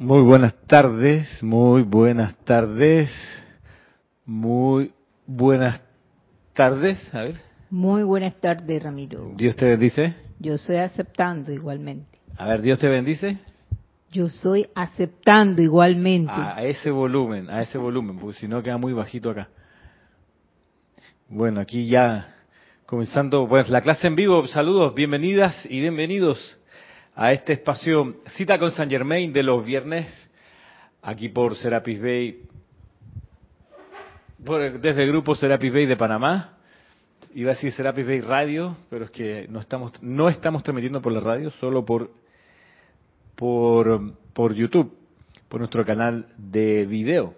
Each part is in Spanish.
Muy buenas tardes, muy buenas tardes, muy buenas tardes. A ver. Muy buenas tardes, Ramiro. Dios te bendice. Yo estoy aceptando igualmente. A ver, Dios te bendice. Yo estoy aceptando igualmente. A ese volumen, a ese volumen, porque si no queda muy bajito acá. Bueno, aquí ya comenzando pues la clase en vivo. Saludos, bienvenidas y bienvenidos a este espacio Cita con San Germain de los viernes, aquí por Serapis Bay, desde el grupo Serapis Bay de Panamá. Iba a decir Serapis Bay Radio, pero es que no estamos, no estamos transmitiendo por la radio, solo por, por, por YouTube, por nuestro canal de video.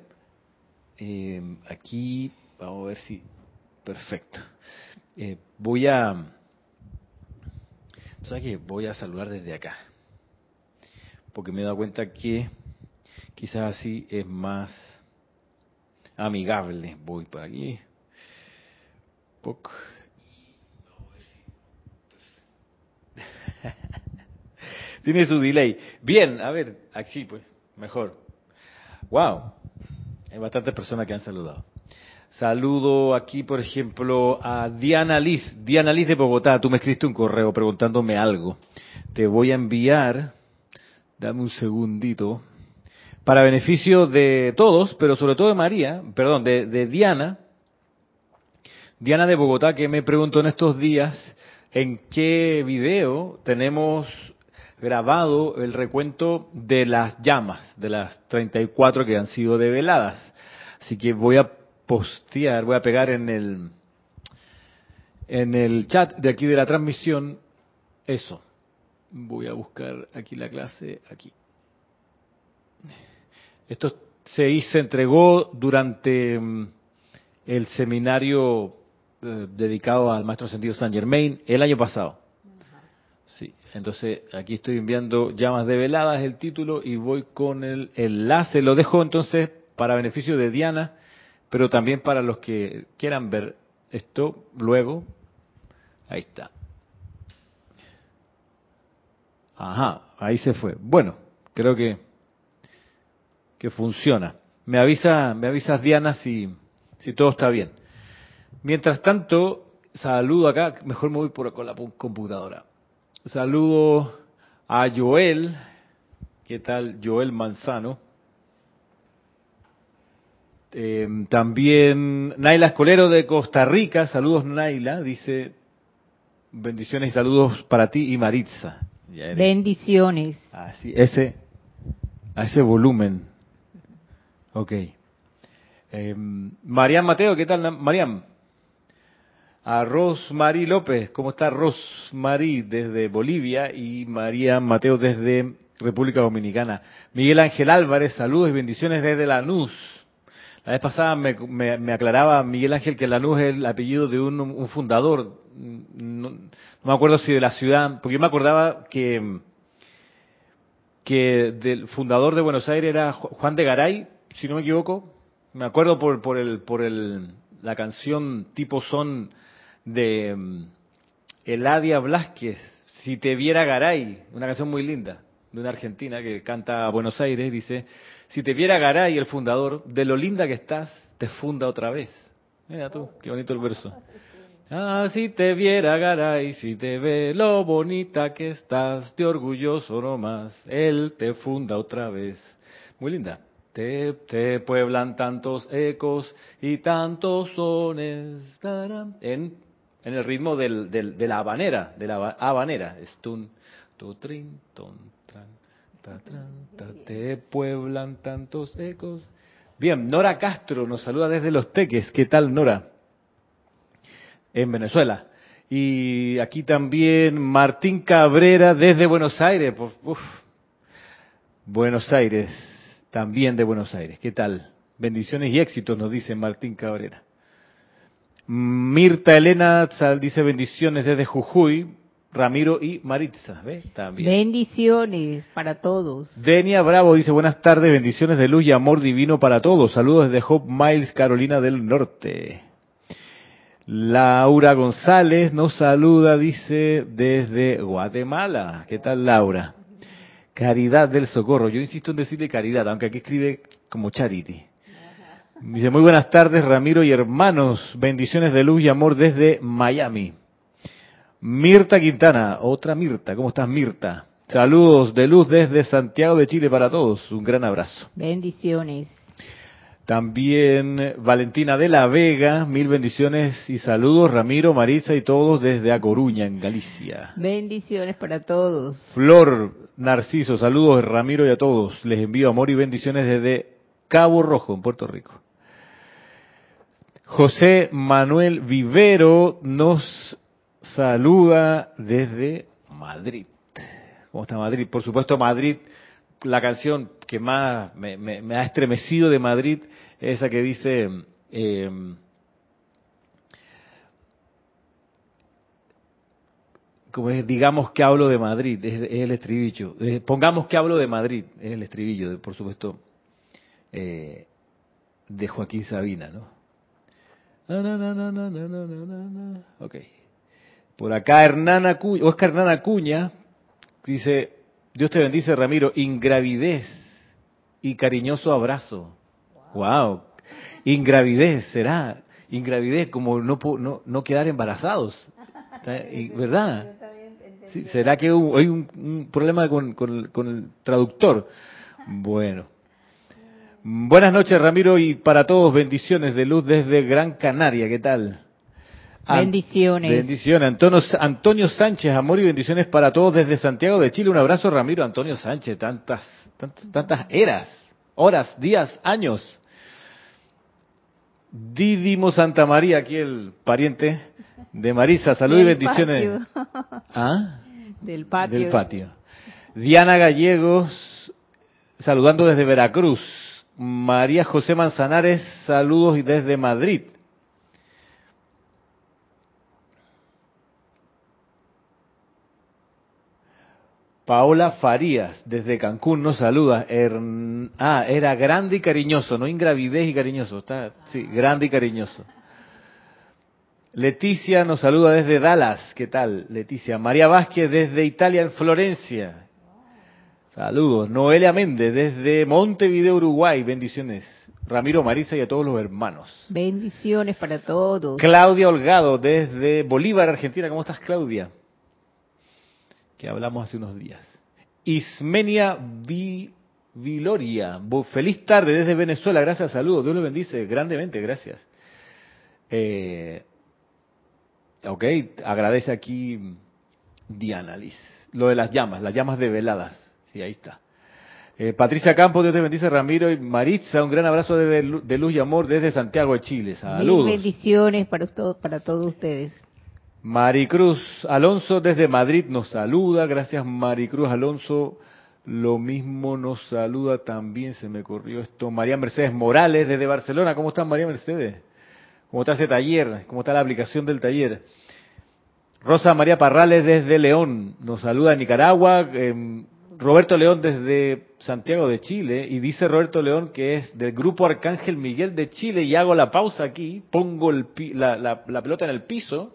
Eh, aquí, vamos a ver si, perfecto. Eh, voy a ¿Sabes qué? Voy a saludar desde acá. Porque me he dado cuenta que quizás así es más amigable. Voy por aquí. Tiene su delay. Bien, a ver, aquí pues, mejor. Wow. Hay bastantes personas que han saludado. Saludo aquí, por ejemplo, a Diana Liz. Diana Liz de Bogotá, tú me escribiste un correo preguntándome algo. Te voy a enviar, dame un segundito, para beneficio de todos, pero sobre todo de María, perdón, de, Diana. Diana de Bogotá, que me preguntó en estos días en qué video tenemos grabado el recuento de las llamas, de las 34 que han sido develadas. Así que voy a postear, voy a pegar en el en el chat de aquí de la transmisión eso. Voy a buscar aquí la clase aquí. Esto se hizo, se entregó durante mm, el seminario eh, dedicado al maestro sentido San Germain el año pasado. Sí, entonces aquí estoy enviando llamas de veladas el título y voy con el enlace. Lo dejo entonces para beneficio de Diana pero también para los que quieran ver esto luego, ahí está. Ajá, ahí se fue. Bueno, creo que que funciona. Me avisa, me avisas Diana si si todo está bien. Mientras tanto, saludo acá, mejor me voy por con la computadora. Saludo a Joel, ¿qué tal Joel Manzano? Eh, también Naila Escolero de Costa Rica, saludos Naila, dice bendiciones y saludos para ti y Maritza. Bendiciones. Así, ese, a ese volumen. Ok. Eh, Mariam Mateo, ¿qué tal Mariam? A Rosmarie López, ¿cómo está Rosmarie desde Bolivia? Y María Mateo desde República Dominicana. Miguel Ángel Álvarez, saludos y bendiciones desde Lanús. La vez pasada me, aclaraba Miguel Ángel que Lanús es el apellido de un, fundador, no, me acuerdo si de la ciudad, porque yo me acordaba que, que del fundador de Buenos Aires era Juan de Garay, si no me equivoco. Me acuerdo por, por, el, por el, la canción tipo son de mm, Eladia Blasquez, Si te viera Garay, una canción muy linda de una argentina que canta a Buenos Aires, dice, si te viera Garay, el fundador, de lo linda que estás, te funda otra vez. Mira tú, qué bonito el verso. Ah, si te viera Garay, si te ve lo bonita que estás, de orgulloso nomás, él te funda otra vez. Muy linda. Te, te pueblan tantos ecos y tantos sones en, en el ritmo del, del, de la habanera, de la habanera. Estun, tu, trin, ton, te pueblan tantos ecos. Bien, Nora Castro nos saluda desde Los Teques. ¿Qué tal, Nora? En Venezuela. Y aquí también Martín Cabrera desde Buenos Aires. Buenos Aires, también de Buenos Aires. ¿Qué tal? Bendiciones y éxitos, nos dice Martín Cabrera. Mirta Elena dice bendiciones desde Jujuy. Ramiro y Maritza, ¿ves? También. Bendiciones para todos. Denia Bravo dice, buenas tardes, bendiciones de luz y amor divino para todos. Saludos desde Hope Miles, Carolina del Norte. Laura González nos saluda, dice, desde Guatemala. ¿Qué tal, Laura? Caridad del Socorro. Yo insisto en decirle caridad, aunque aquí escribe como charity. Dice, muy buenas tardes, Ramiro y hermanos. Bendiciones de luz y amor desde Miami. Mirta Quintana, otra Mirta. ¿Cómo estás, Mirta? Saludos de luz desde Santiago de Chile para todos. Un gran abrazo. Bendiciones. También Valentina de la Vega, mil bendiciones y saludos. Ramiro, Marisa y todos desde A Coruña, en Galicia. Bendiciones para todos. Flor Narciso, saludos Ramiro y a todos. Les envío amor y bendiciones desde Cabo Rojo, en Puerto Rico. José Manuel Vivero nos saluda desde Madrid. ¿Cómo está Madrid? Por supuesto, Madrid, la canción que más me, me ha estremecido de Madrid esa que dice, eh, como es, digamos que hablo de Madrid, es, el estribillo. Eh, pongamos que hablo de Madrid, es el estribillo, de, por supuesto, eh, de Joaquín Sabina, ¿no? Ok. Por acá Hernán Acuña, Oscar Hernán Acuña dice, Dios te bendice Ramiro, ingravidez y cariñoso abrazo. Wow. Ingravidez, será. Ingravidez, como no, no, no quedar embarazados. ¿Verdad? ¿Será que hay un, problema con, con, el traductor? Bueno. Buenas noches, Ramiro, y para todos, bendiciones de luz desde Gran Canaria. ¿Qué tal? Bendiciones. Bendiciones. Antonio, Antonio Sánchez, amor y bendiciones para todos desde Santiago de Chile. Un abrazo, Ramiro. Antonio Sánchez, tantas, tantas, tantas eras, horas, días, años. Didimo Santa María, aquí el pariente de Marisa. Salud y bendiciones. ¿Ah? Del patio. Del patio. Diana Gallegos, saludando desde Veracruz. María José Manzanares, saludos desde Madrid. Paola Farías, desde Cancún, nos saluda. ah, era grande y cariñoso, no ingravidez y cariñoso. Está, sí, grande y cariñoso. Leticia nos saluda desde Dallas. ¿Qué tal, Leticia? María Vázquez desde Italia, en Florencia. Saludos. Noelia Méndez desde Montevideo, Uruguay. Bendiciones. Ramiro Marisa y a todos los hermanos. Bendiciones para todos. Claudia Holgado desde Bolívar, Argentina. ¿Cómo estás, Claudia? Que hablamos hace unos días. Ismenia Viloria, feliz tarde desde Venezuela, gracias, saludos, Dios lo bendice grandemente, gracias. Eh, ok, agradece aquí Diana Liz, lo de las llamas, las llamas de veladas, sí, ahí está. Eh, Patricia Campos, Dios te bendice, Ramiro y Maritza, un gran abrazo de, luz y amor desde Santiago de Chile, saludos. bendiciones para, para todos ustedes. Maricruz Alonso desde Madrid nos saluda. Gracias Maricruz Alonso. Lo mismo nos saluda también, se me corrió esto. María Mercedes Morales desde Barcelona. ¿Cómo está María Mercedes? ¿Cómo está ese taller? ¿Cómo está la aplicación del taller? Rosa María Parrales desde León. Nos saluda Nicaragua. Em, Roberto León desde Santiago de Chile. Y dice Roberto León que es del grupo Arcángel Miguel de Chile. Y hago la pausa aquí. Pongo la pelota en el piso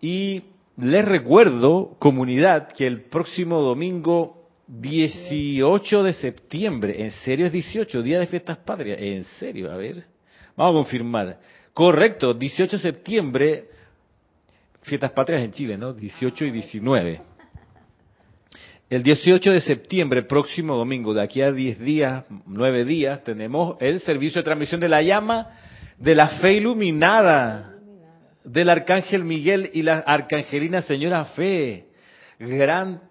y les recuerdo, comunidad, que el próximo domingo 18 de septiembre, en serio es 18, día de fiestas patrias, en serio, a ver, vamos a confirmar. Correcto, 18 de septiembre, fiestas patrias en Chile, ¿no? 18 y 19. El 18 de septiembre, próximo domingo, de aquí a 10 días, 9 días, tenemos el servicio de transmisión de la llama de la fe iluminada del arcángel Miguel y la arcangelina señora Fe. Gran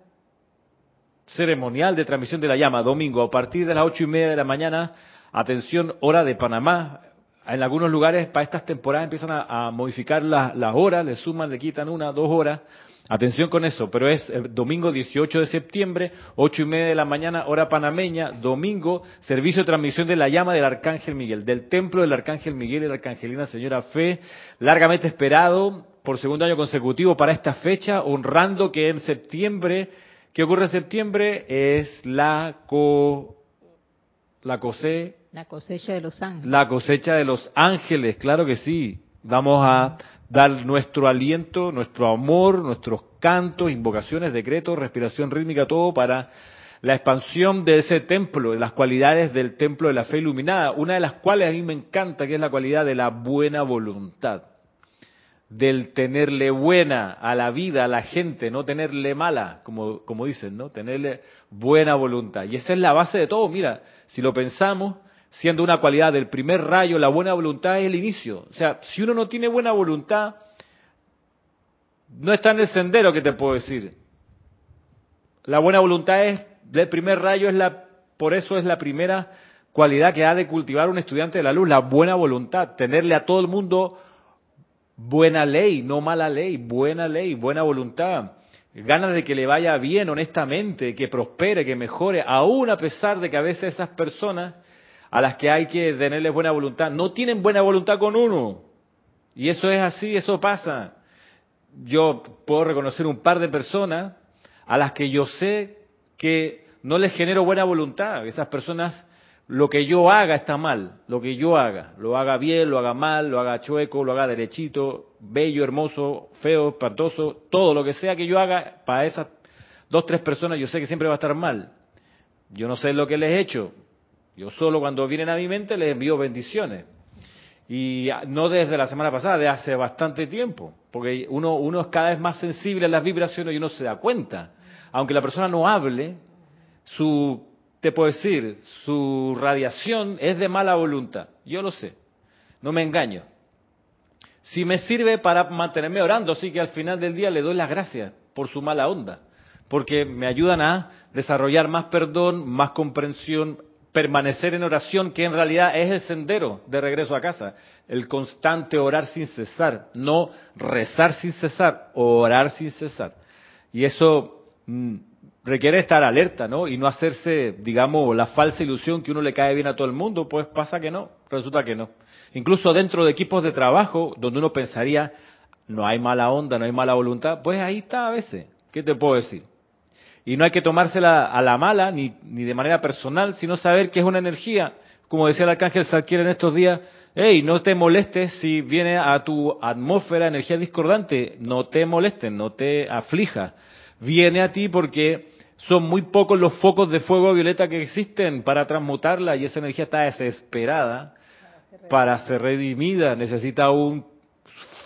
ceremonial de transmisión de la llama, domingo, a partir de las ocho y media de la mañana, atención, hora de Panamá. En algunos lugares, para estas temporadas, empiezan a, modificar las horas, le suman, le quitan una, dos horas. Atención con eso, pero es el domingo 18 de septiembre, ocho y media de la mañana, hora panameña, domingo, servicio de transmisión de la llama del Arcángel Miguel, del templo del Arcángel Miguel y la Arcangelina Señora Fe, largamente esperado por segundo año consecutivo para esta fecha, honrando que en septiembre, ¿qué ocurre en septiembre? Es la co, la la cosecha de los ángeles. La cosecha de los ángeles, claro que sí. Vamos a dar nuestro aliento, nuestro amor, nuestros cantos, invocaciones, decretos, respiración rítmica, todo para la expansión de ese templo, de las cualidades del templo de la fe iluminada, una de las cuales a mí me encanta, que es la cualidad de la buena voluntad, del tenerle buena a la vida, a la gente, no tenerle mala, como, como dicen, ¿no? Tenerle buena voluntad. Y esa es la base de todo, mira, si lo pensamos, siendo una cualidad del primer rayo, la buena voluntad es el inicio. O sea, si uno no tiene buena voluntad, no está en el sendero que te puedo decir. La buena voluntad es, del primer rayo es la, por eso es la primera cualidad que ha de cultivar un estudiante de la luz, la buena voluntad, tenerle a todo el mundo buena ley, no mala ley, buena ley, buena voluntad, ganas de que le vaya bien honestamente, que prospere, que mejore, aún a pesar de que a veces esas personas a las que hay que tenerles buena voluntad no tienen buena voluntad con uno. Y eso es así, eso pasa yo puedo reconocer un par de personas a las que yo sé que no les genero buena voluntad. Esas personas, lo que yo haga está mal, lo que yo haga, lo haga bien, lo haga mal, lo haga chueco, lo haga derechito, bello, hermoso, feo, espantoso, todo lo que sea que yo haga para esas dos, tres personas, yo sé que siempre va a estar mal. Yo no sé lo que les he hecho. Yo solo cuando vienen a mi mente les envío bendiciones. Y no desde la semana pasada, de hace bastante tiempo, porque uno, uno es cada vez más sensible a las vibraciones y uno se da cuenta. Aunque la persona no hable, su, te puedo decir, su radiación es de mala voluntad. Yo lo sé, no me engaño. Si me sirve para mantenerme orando, así que al final del día le doy las gracias por su mala onda, porque me ayudan a desarrollar más perdón, más comprensión, permanecer en oración, que en realidad es el sendero de regreso a casa, el constante orar sin cesar, no rezar sin cesar, orar sin cesar. Y eso mm, requiere estar alerta, ¿no? Y no hacerse, digamos, la falsa ilusión que uno le cae bien a todo el mundo, pues pasa que no, resulta que no. Incluso dentro de equipos de trabajo, donde uno pensaría, no hay mala onda, no hay mala voluntad, pues ahí está a veces. ¿Qué te puedo decir? Y no hay que tomársela a la mala, ni, ni de manera personal, sino saber que es una energía. Como decía el arcángel Salquier en estos días, hey, no te molestes si viene a tu atmósfera energía discordante, no te molestes, no te aflija. Viene a ti porque son muy pocos los focos de fuego violeta que existen para transmutarla y esa energía está desesperada para ser redimida. Necesita un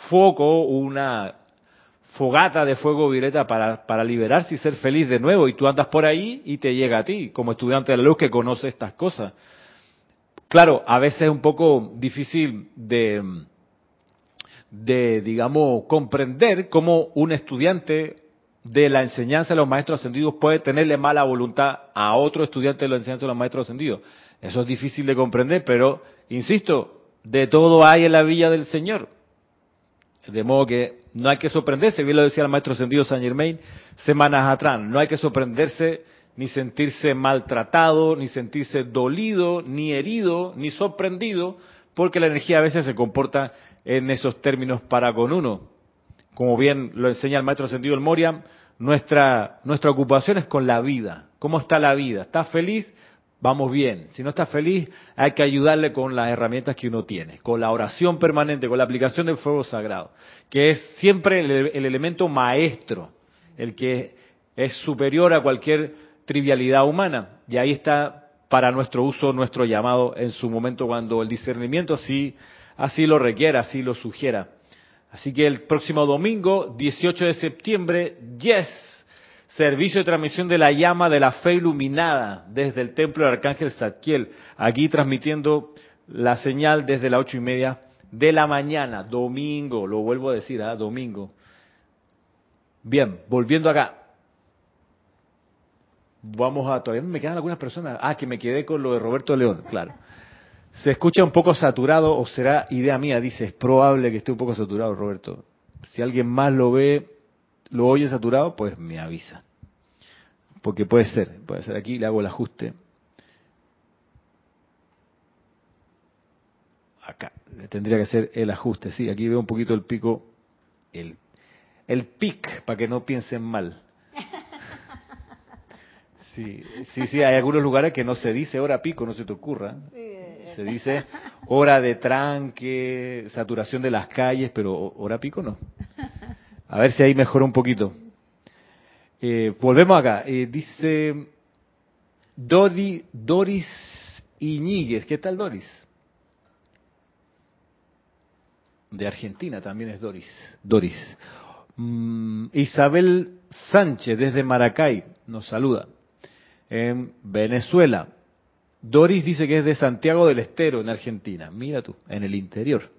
foco, una fogata de fuego violeta para, para liberarse y ser feliz de nuevo. Y tú andas por ahí y te llega a ti, como estudiante de la luz que conoce estas cosas. Claro, a veces es un poco difícil de, de, digamos, comprender cómo un estudiante de la enseñanza de los maestros ascendidos puede tenerle mala voluntad a otro estudiante de la enseñanza de los maestros ascendidos. Eso es difícil de comprender, pero, insisto, de todo hay en la villa del Señor. De modo que no hay que sorprenderse, bien lo decía el maestro ascendido San Germain semanas atrás, no hay que sorprenderse ni sentirse maltratado, ni sentirse dolido, ni herido, ni sorprendido, porque la energía a veces se comporta en esos términos para con uno. Como bien lo enseña el maestro ascendido el Moria, nuestra, nuestra ocupación es con la vida. ¿Cómo está la vida? ¿Está feliz? Vamos bien. Si no está feliz, hay que ayudarle con las herramientas que uno tiene, con la oración permanente, con la aplicación del fuego sagrado, que es siempre el, elemento maestro, el que es superior a cualquier trivialidad humana. Y ahí está para nuestro uso, nuestro llamado en su momento cuando el discernimiento así, así lo requiera, así lo sugiera. Así que el próximo domingo, 18 de septiembre, yes, servicio de transmisión de la llama de la fe iluminada desde el templo del Arcángel Zadkiel, aquí transmitiendo la señal desde las ocho y media de la mañana, domingo, lo vuelvo a decir, ¿ah? domingo. Bien, volviendo acá. Vamos a, todavía me quedan algunas personas. Ah, que me quedé con lo de Roberto León, claro. Se escucha un poco saturado o será idea mía, dice, es probable que esté un poco saturado, Roberto. Si alguien más lo ve, lo oye saturado, pues me avisa. Porque puede ser, puede ser aquí, le hago el ajuste. Acá, tendría que ser el ajuste, sí, aquí veo un poquito el pico, el, el pic, para que no piensen mal. Sí, sí, sí, hay algunos lugares que no se dice hora pico, no se te ocurra. Se dice hora de tranque, saturación de las calles, pero hora pico no. A ver si ahí mejora un poquito. Eh, volvemos acá. Eh, dice Dori, Doris Iñiguez, ¿qué tal Doris? De Argentina también es Doris. Doris. Mm, Isabel Sánchez desde Maracay nos saluda. En Venezuela. Doris dice que es de Santiago del Estero, en Argentina. Mira tú, en el interior.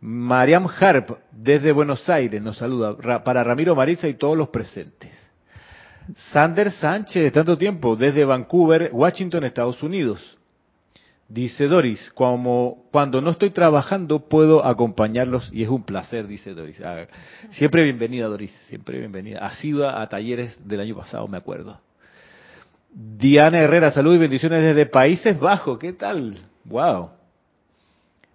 Mariam Harp, desde Buenos Aires, nos saluda. para Ramiro Maritza y todos los presentes. Sander Sánchez, tanto tiempo, desde Vancouver, Washington, Estados Unidos. Dice Doris, como cuando no estoy trabajando puedo acompañarlos y es un placer, dice Doris. Ah, siempre bienvenida, Doris, siempre bienvenida. Ha sido a talleres del año pasado, me acuerdo. Diana Herrera, salud y bendiciones desde Países Bajos. ¿Qué tal? Wow.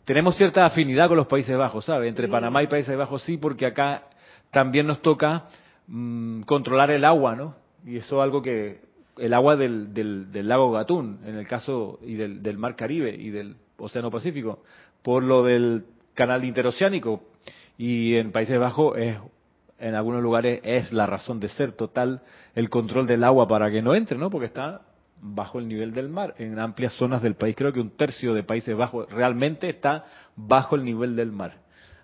Tenemos cierta afinidad con los Países Bajos, ¿sabe? Entre Panamá y Países Bajos sí, porque acá también nos toca mm, controlar el agua, ¿no? Y eso es algo que el agua del, del, lago Gatún, en el caso y del, del Mar Caribe y del Océano Pacífico, por lo del canal interoceánico. Y en Países Bajos es en algunos lugares es la razón de ser total el control del agua para que no entre, ¿no? Porque está bajo el nivel del mar. En amplias zonas del país, creo que un tercio de Países Bajos realmente está bajo el nivel del mar.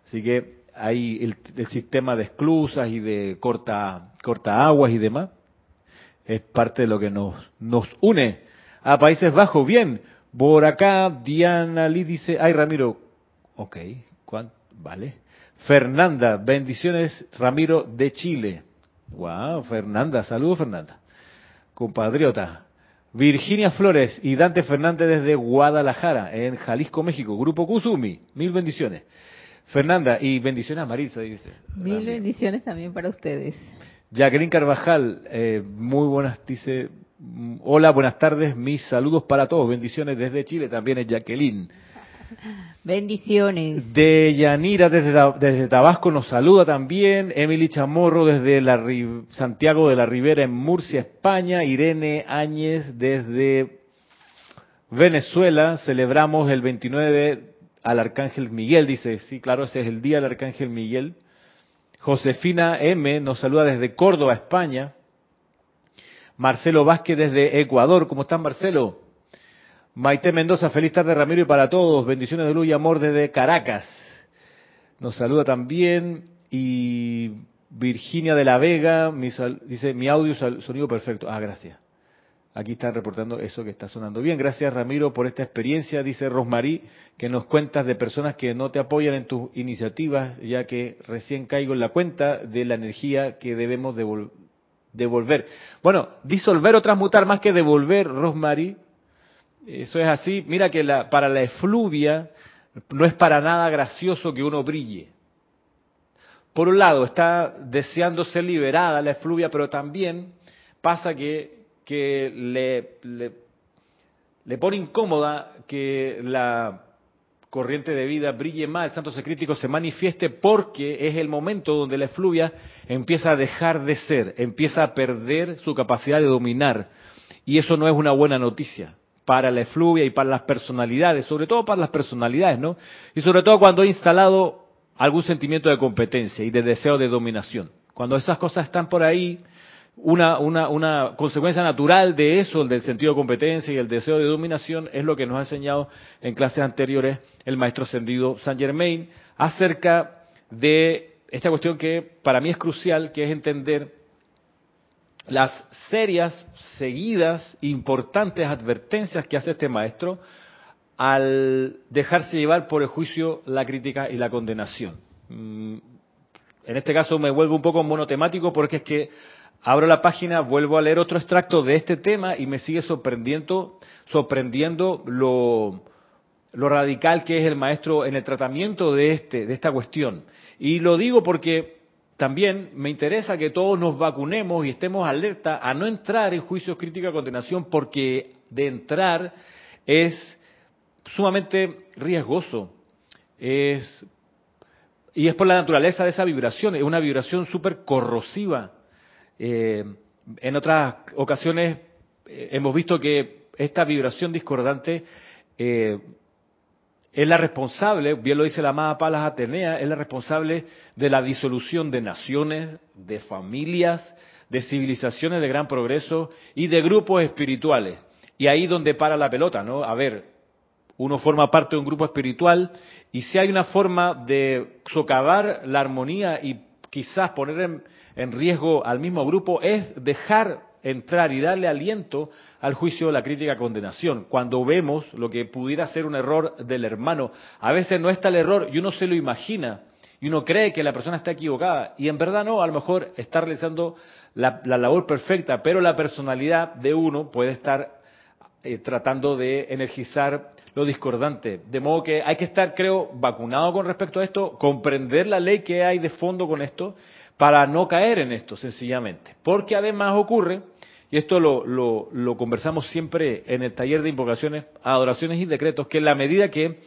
Así que hay el, sistema de esclusas y de corta, corta aguas y demás. Es parte de lo que nos, nos une a Países Bajos. Bien, por acá Diana Lee dice, ay Ramiro, ok, vale. Fernanda, bendiciones, Ramiro de Chile. Wow, Fernanda, saludos Fernanda. Compatriota. Virginia Flores y Dante Fernández desde Guadalajara, en Jalisco, México. Grupo Kusumi, mil bendiciones. Fernanda, y bendiciones a Marisa, dice. Mil bendiciones también para ustedes. Jacqueline Carvajal, eh, muy buenas, dice, hola, buenas tardes, mis saludos para todos, bendiciones desde Chile, también es Jacqueline. Bendiciones. De Yanira desde, desde Tabasco nos saluda también. Emily Chamorro desde la, Santiago de la Ribera en Murcia, España. Irene Áñez desde Venezuela. Celebramos el 29 al Arcángel Miguel. Dice, sí, claro, ese es el día del Arcángel Miguel. Josefina M nos saluda desde Córdoba, España. Marcelo Vázquez desde Ecuador. ¿Cómo están, Marcelo? Maite Mendoza, feliz tarde Ramiro y para todos. Bendiciones de luz y amor desde Caracas. Nos saluda también y Virginia de la Vega dice mi audio sonido perfecto. Ah, gracias. Aquí están reportando eso que está sonando bien. Gracias Ramiro por esta experiencia, dice Rosmarí, que nos cuentas de personas que no te apoyan en tus iniciativas, ya que recién caigo en la cuenta de la energía que debemos devolver. Bueno, disolver o transmutar más que devolver, Rosmarí, eso es así. Mira que la, para la efluvia no es para nada gracioso que uno brille. Por un lado, está deseando ser liberada la efluvia, pero también pasa que, que le, pone incómoda que la corriente de vida brille más, el santo secrítico se manifieste porque es el momento donde la efluvia empieza a dejar de ser, empieza a perder su capacidad de dominar. Y eso no es una buena noticia para la efluvia y para las personalidades, sobre todo para las personalidades, ¿no? Y sobre todo cuando he instalado algún sentimiento de competencia y de deseo de dominación. Cuando esas cosas están por ahí, una, una, una consecuencia natural de eso, del sentido de competencia y el deseo de dominación, es lo que nos ha enseñado en clases anteriores el maestro ascendido Saint Germain acerca de esta cuestión que para mí es crucial, que es entender las serias, seguidas, importantes advertencias que hace este maestro al dejarse llevar por el juicio, la crítica y la condenación. Mm, en este caso me vuelvo un poco monotemático porque es que abro la página, vuelvo a leer otro extracto de este tema y me sigue sorprendiendo, sorprendiendo lo, lo radical que es el maestro en el tratamiento de este, de esta cuestión. Y lo digo porque también me interesa que todos nos vacunemos y estemos alerta a no entrar en juicios crítica condenación porque de entrar es sumamente riesgoso. Es, y es por la naturaleza de esa vibración, es una vibración súper corrosiva. Eh, en otras ocasiones eh, hemos visto que esta vibración discordante eh, es la responsable, bien lo dice la amada Palas Atenea, es la responsable de la disolución de naciones, de familias, de civilizaciones de gran progreso y de grupos espirituales. Y ahí donde para la pelota, ¿no? A ver, uno forma parte de un grupo espiritual y si hay una forma de socavar la armonía y quizás poner en, en riesgo al mismo grupo es dejar entrar y darle aliento al juicio, la crítica, condenación. Cuando vemos lo que pudiera ser un error del hermano, a veces no está el error y uno se lo imagina y uno cree que la persona está equivocada y en verdad no, a lo mejor está realizando la, labor perfecta, pero la personalidad de uno puede estar eh, tratando de energizar lo discordante. De modo que hay que estar, creo, vacunado con respecto a esto, comprender la ley que hay de fondo con esto, para no caer en esto, sencillamente. Porque además ocurre, y esto lo, lo, conversamos siempre en el taller de invocaciones, adoraciones y decretos, que en la medida que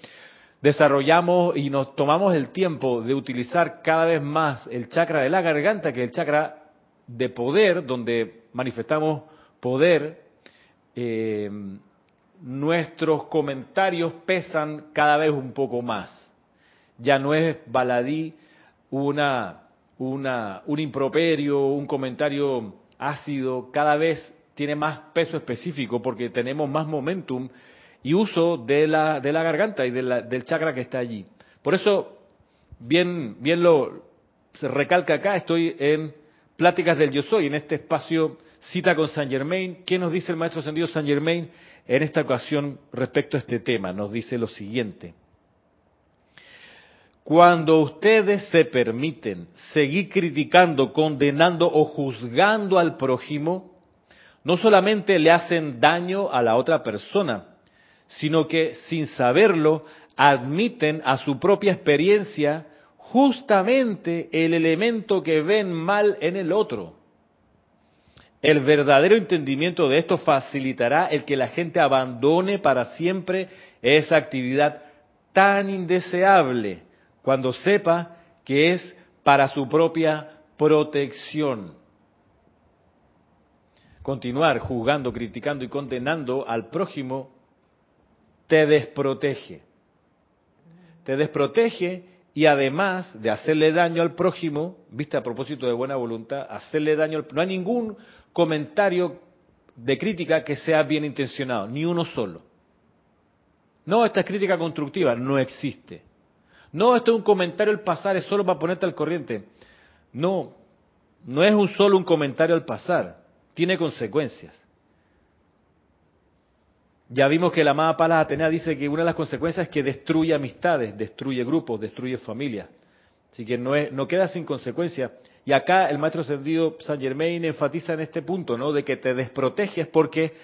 desarrollamos y nos tomamos el tiempo de utilizar cada vez más el chakra de la garganta, que es el chakra de poder, donde manifestamos poder, eh, nuestros comentarios pesan cada vez un poco más. Ya no es baladí una, una, un improperio, un comentario ácido, cada vez tiene más peso específico porque tenemos más momentum y uso de la, de la garganta y del chakra que está allí. Por eso, bien, bien lo se recalca acá, estoy en Pláticas del Yo Soy, en este espacio cita con Saint Germain. ¿Qué nos dice el maestro ascendido Saint Germain en esta ocasión respecto a este tema? Nos dice lo siguiente. Cuando ustedes se permiten seguir criticando, condenando o juzgando al prójimo, no solamente le hacen daño a la otra persona, sino que sin saberlo admiten a su propia experiencia justamente el elemento que ven mal en el otro. El verdadero entendimiento de esto facilitará el que la gente abandone para siempre esa actividad tan indeseable cuando sepa que es para su propia protección. Continuar juzgando, criticando y condenando al prójimo te desprotege. Te desprotege y además de hacerle daño al prójimo, viste a propósito de buena voluntad, hacerle daño, al, no hay ningún comentario de crítica que sea bien intencionado, ni uno solo. No, esta es crítica constructiva, no existe. No, esto es un comentario al pasar, es solo para ponerte al corriente. No, no es un solo un comentario al pasar, tiene consecuencias. Ya vimos que la amada Palas Atenea dice que una de las consecuencias es que destruye amistades, destruye grupos, destruye familias. Así que no, es, no queda sin consecuencia. Y acá el maestro ascendido Saint Germain enfatiza en este punto, ¿no? De que te desproteges porque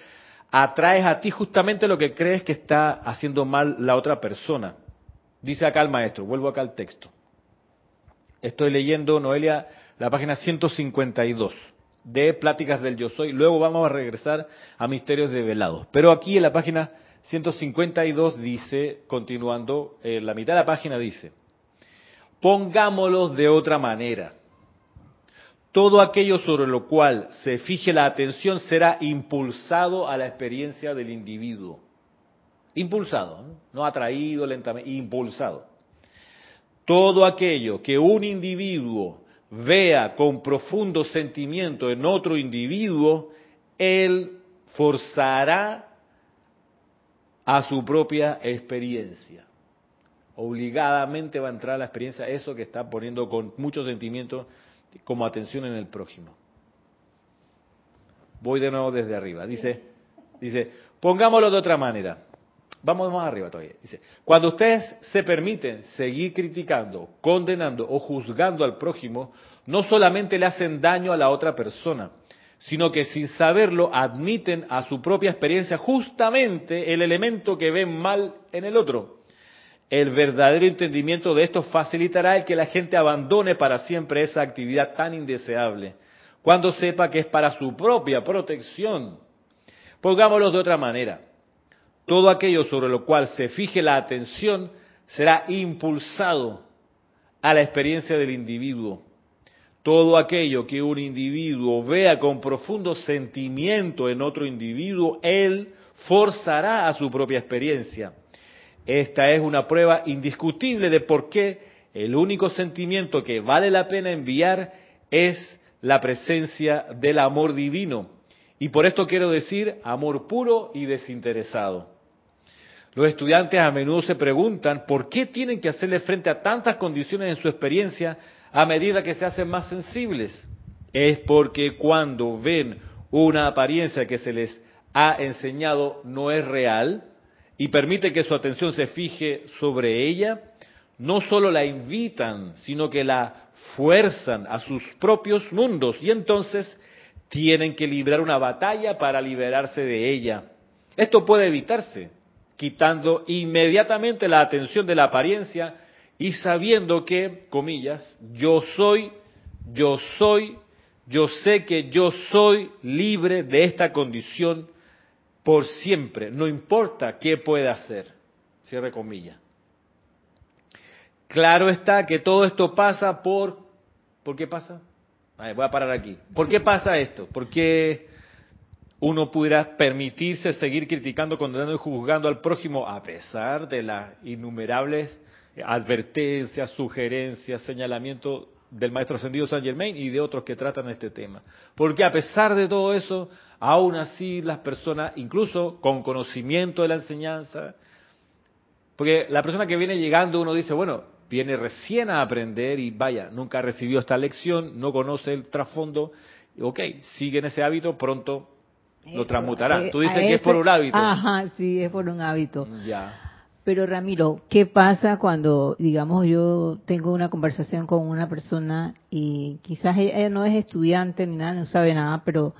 atraes a ti justamente lo que crees que está haciendo mal la otra persona. Dice acá el maestro, vuelvo acá al texto. Estoy leyendo, Noelia, la página 152 de Pláticas del Yo Soy. Luego vamos a regresar a Misterios de Velados. Pero aquí en la página 152 dice, continuando, en la mitad de la página dice, pongámoslos de otra manera. Todo aquello sobre lo cual se fije la atención será impulsado a la experiencia del individuo. Impulsado, no, atraído lentamente, impulsado. Todo aquello que un individuo vea con profundo sentimiento en otro individuo, él forzará a su propia experiencia. Obligadamente va a entrar a la experiencia eso que está poniendo con mucho sentimiento como atención en el prójimo. Voy de nuevo desde arriba. Dice, dice, pongámoslo de otra manera. Vamos más arriba todavía. Dice, cuando ustedes se permiten seguir criticando, condenando o juzgando al prójimo, no solamente le hacen daño a la otra persona, sino que sin saberlo admiten a su propia experiencia justamente el elemento que ven mal en el otro. El verdadero entendimiento de esto facilitará el que la gente abandone para siempre esa actividad tan indeseable, cuando sepa que es para su propia protección. Pongámoslo de otra manera todo aquello sobre lo cual se fije la atención será impulsado a la experiencia del individuo. Todo aquello que un individuo vea con profundo sentimiento en otro individuo, él forzará a su propia experiencia. Esta es una prueba indiscutible de por qué el único sentimiento que vale la pena enviar es la presencia del amor divino Y por esto quiero decir amor puro y desinteresado. Los estudiantes a menudo se preguntan por qué tienen que hacerle frente a tantas condiciones en su experiencia a medida que se hacen más sensibles. Es porque cuando ven una apariencia que se les ha enseñado no es real y permite que su atención se fije sobre ella, no solo la invitan, sino que la fuerzan a sus propios mundos y entonces tienen que librar una batalla para liberarse de ella. Esto puede evitarse quitando inmediatamente la atención de la apariencia y sabiendo que, comillas, yo soy, yo soy, yo sé que yo soy libre de esta condición por siempre, no importa qué pueda hacer. Cierre comillas. Claro está que todo esto pasa por... ¿Por qué pasa? voy a parar aquí. ¿Por qué pasa esto? ¿Por qué uno pudiera permitirse seguir criticando, condenando y juzgando al prójimo a pesar de las innumerables advertencias, sugerencias, señalamientos del maestro ascendido San Germain y de otros que tratan este tema. Porque a pesar de todo eso, aún así las personas, incluso con conocimiento de la enseñanza, porque la persona que viene llegando, uno dice, bueno, viene recién a aprender y vaya, nunca recibió esta lección, no conoce el trasfondo, ok, sigue en ese hábito, pronto lo transmutará. Eh, Tú dices que es por un hábito. Ajá, sí, es por un hábito. Ya. Pero Ramiro, ¿qué pasa cuando, digamos, yo tengo una conversación con una persona y quizás ella no es estudiante ni nada, no sabe nada, pero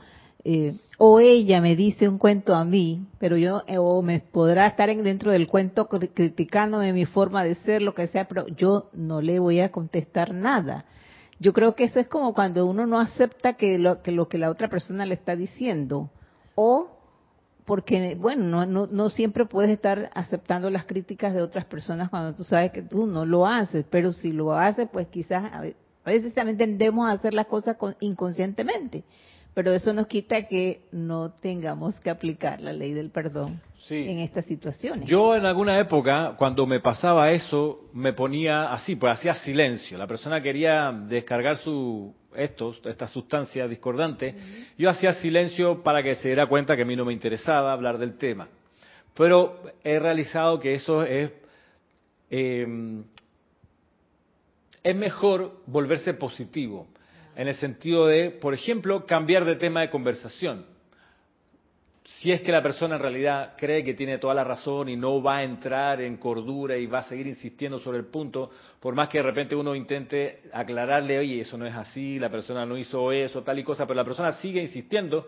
eh, o ella me dice un cuento a mí, pero yo eh, o me podrá estar dentro del cuento criticándome mi forma de ser, lo que sea, pero yo no le voy a contestar nada. Yo creo que eso es como cuando uno no acepta que lo que, lo que la otra persona le está diciendo o porque, bueno, no, no, no siempre puedes estar aceptando las críticas de otras personas cuando tú sabes que tú no lo haces, pero si lo haces, pues quizás a veces también tendemos a hacer las cosas inconscientemente, pero eso nos quita que no tengamos que aplicar la ley del perdón en estas situaciones. Yo en alguna época, cuando me pasaba eso, me ponía así, pues hacía silencio. La persona quería descargar su estos, esta sustancia discordante, yo hacía silencio para que se diera cuenta que a mí no me interesaba hablar del tema. Pero he realizado que eso es, em, es mejor volverse positivo, en el sentido de, por ejemplo, cambiar de tema de conversación si es que la persona en realidad cree que tiene toda la razón y no va a entrar en cordura y va a seguir insistiendo sobre el punto, por más que de repente uno intente aclararle, oye, eso no es así, la persona no hizo eso, tal y cosa, pero la persona sigue insistiendo,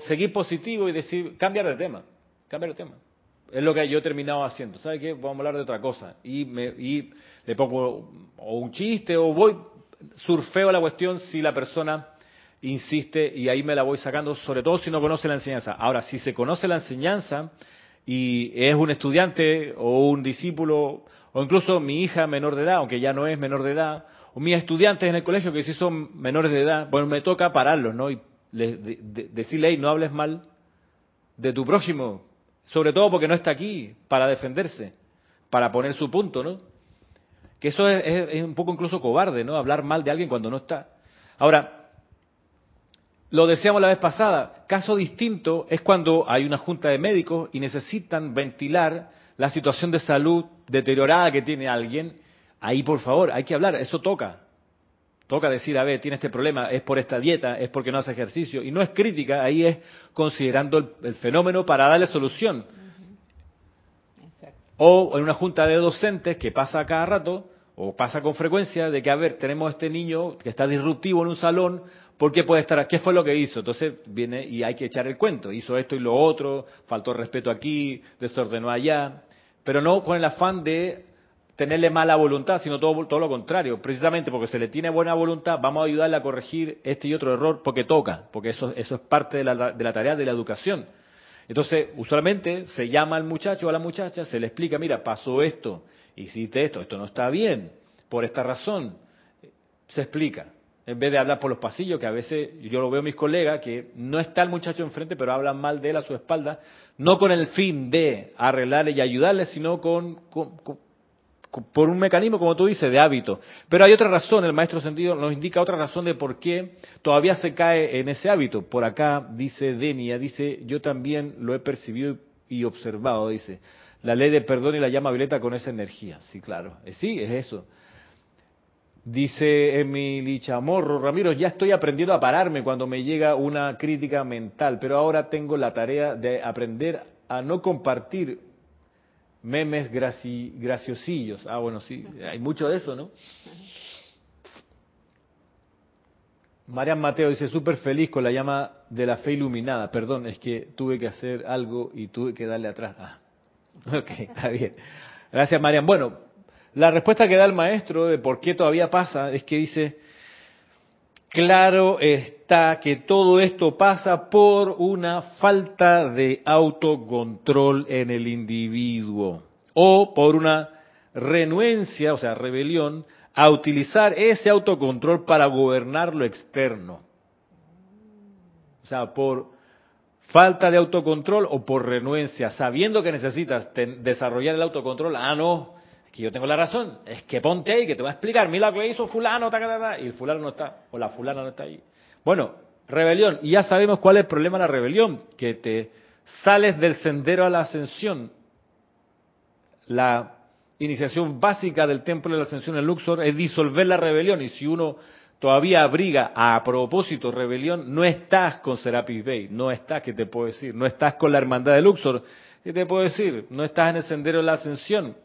seguir positivo y decir, cambiar de tema, cambiar de tema. Es lo que yo he terminado haciendo. ¿Sabe qué? Vamos a hablar de otra cosa. Y, me, y le pongo o un chiste o voy, surfeo la cuestión si la persona insiste y ahí me la voy sacando, sobre todo si no conoce la enseñanza. Ahora, si se conoce la enseñanza y es un estudiante o un discípulo, o incluso mi hija menor de edad, aunque ya no es menor de edad, o mis estudiantes en el colegio que sí son menores de edad, bueno, me toca pararlos, ¿no? Y decirle, no hables mal de tu prójimo, sobre todo porque no está aquí para defenderse, para poner su punto, ¿no? Que eso es, es un poco incluso cobarde, ¿no? Hablar mal de alguien cuando no está. Ahora, lo decíamos la vez pasada, caso distinto es cuando hay una junta de médicos y necesitan ventilar la situación de salud deteriorada que tiene alguien. Ahí, por favor, hay que hablar, eso toca. Toca decir, a ver, tiene este problema, es por esta dieta, es porque no hace ejercicio. Y no es crítica, ahí es considerando el, fenómeno para darle solución. O en una junta de docentes que pasa cada rato, o pasa con frecuencia, de que, a ver, tenemos este niño que está disruptivo en un salón, ¿Por qué puede estar? ¿Qué fue lo que hizo? Entonces viene y hay que echar el cuento. Hizo esto y lo otro, faltó respeto aquí, desordenó allá, pero no con el afán de tenerle mala voluntad, sino todo, todo lo contrario. Precisamente porque se le tiene buena voluntad, vamos a ayudarle a corregir este y otro error porque toca, porque eso, eso es parte de la, de la tarea de la educación. Entonces, usualmente se llama al muchacho o a la muchacha, se le explica, mira, pasó esto, hiciste esto, esto no está bien, por esta razón. Se explica en vez de hablar por los pasillos, que a veces yo lo veo a mis colegas, que no está el muchacho enfrente, pero hablan mal de él a su espalda, no con el fin de arreglarle y ayudarle, sino con, por un mecanismo, como tú dices, de hábito. Pero hay otra razón, el maestro sentido nos indica otra razón de por qué todavía se cae en ese hábito. Por acá dice Denia, dice, yo también lo he percibido y observado, dice, la ley de perdón y la llama violeta con esa energía. Sí, claro, eh, sí, es eso. Dice Emily Chamorro, Ramiro, ya estoy aprendiendo a pararme cuando me llega una crítica mental, pero ahora tengo la tarea de aprender a no compartir memes graciosillos. Ah, bueno, sí, hay mucho de eso, ¿no? Marian Mateo dice, súper feliz con la llama de la fe iluminada. Perdón, es que tuve que hacer algo y tuve que darle atrás. Ah, ok, está bien. Gracias, Marian. Bueno, la respuesta que da el maestro de por qué todavía pasa es que dice, Claro está que todo esto pasa por una falta de autocontrol en el individuo o por una renuencia, o sea, rebelión, a utilizar ese autocontrol para gobernar lo externo. O sea, por falta de autocontrol o por renuencia, sabiendo que necesitas desarrollar el autocontrol, ah, no, que yo tengo la razón, es que ponte ahí, que te voy a explicar, mira lo que hizo fulano, y el fulano no está, o la fulana no está ahí. Bueno, rebelión, y ya sabemos cuál es el problema de la rebelión, que te sales del sendero a la ascensión. La iniciación básica del templo de la ascensión en Luxor es disolver la rebelión, y si uno todavía abriga a propósito rebelión, no estás con Serapis Bay, no estás, ¿qué te puedo decir? No estás con la hermandad de Luxor, ¿qué te puedo decir? No estás en el sendero de la ascensión,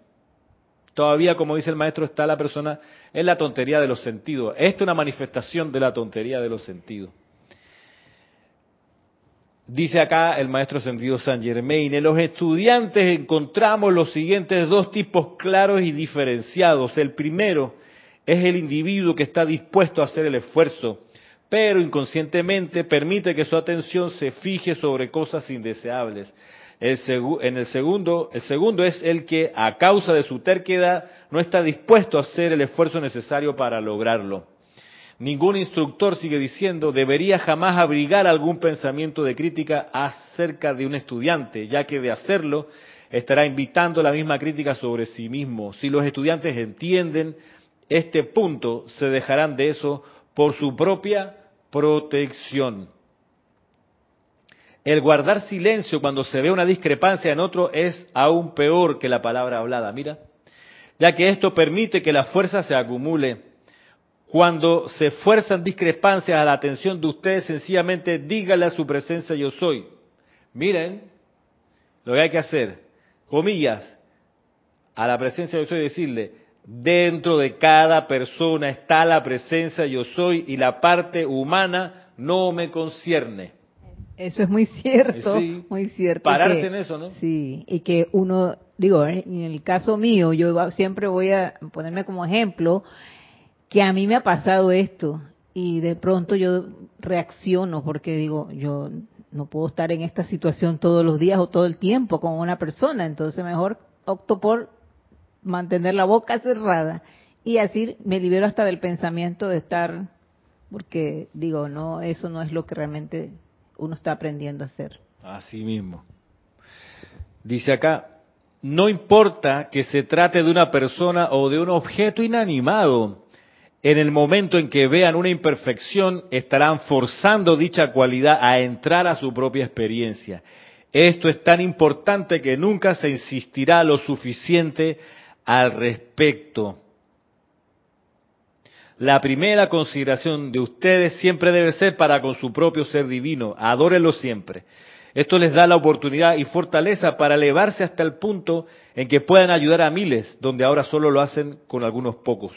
Todavía, como dice el maestro, está la persona en la tontería de los sentidos. Esta es una manifestación de la tontería de los sentidos. Dice acá el maestro sentido San Germain, en los estudiantes encontramos los siguientes dos tipos claros y diferenciados. El primero es el individuo que está dispuesto a hacer el esfuerzo, pero inconscientemente permite que su atención se fije sobre cosas indeseables. El en el segundo, el segundo es el que a causa de su terquedad no está dispuesto a hacer el esfuerzo necesario para lograrlo. Ningún instructor, sigue diciendo, debería jamás abrigar algún pensamiento de crítica acerca de un estudiante, ya que de hacerlo estará invitando la misma crítica sobre sí mismo. Si los estudiantes entienden este punto, se dejarán de eso por su propia protección. El guardar silencio cuando se ve una discrepancia en otro es aún peor que la palabra hablada, mira, ya que esto permite que la fuerza se acumule. Cuando se fuerzan discrepancias a la atención de ustedes, sencillamente dígale a su presencia yo soy. Miren lo que hay que hacer, comillas, a la presencia yo soy decirle, dentro de cada persona está la presencia yo soy y la parte humana no me concierne. Eso es muy cierto, muy cierto. Pararse en eso, ¿no? Sí, y que uno, digo, en el caso mío, yo siempre voy a ponerme como ejemplo que a mí me ha pasado esto y de pronto yo reacciono porque digo, yo no puedo estar en esta situación todos los días o todo el tiempo con una persona, entonces mejor opto por mantener la boca cerrada y así me libero hasta del pensamiento de estar porque digo, no, eso no es lo que realmente uno está aprendiendo a hacer. Así mismo. Dice acá, no importa que se trate de una persona o de un objeto inanimado, en el momento en que vean una imperfección, estarán forzando dicha cualidad a entrar a su propia experiencia. Esto es tan importante que nunca se insistirá lo suficiente al respecto. La primera consideración de ustedes siempre debe ser para con su propio ser divino. Adórenlo siempre. Esto les da la oportunidad y fortaleza para elevarse hasta el punto en que puedan ayudar a miles, donde ahora solo lo hacen con algunos pocos.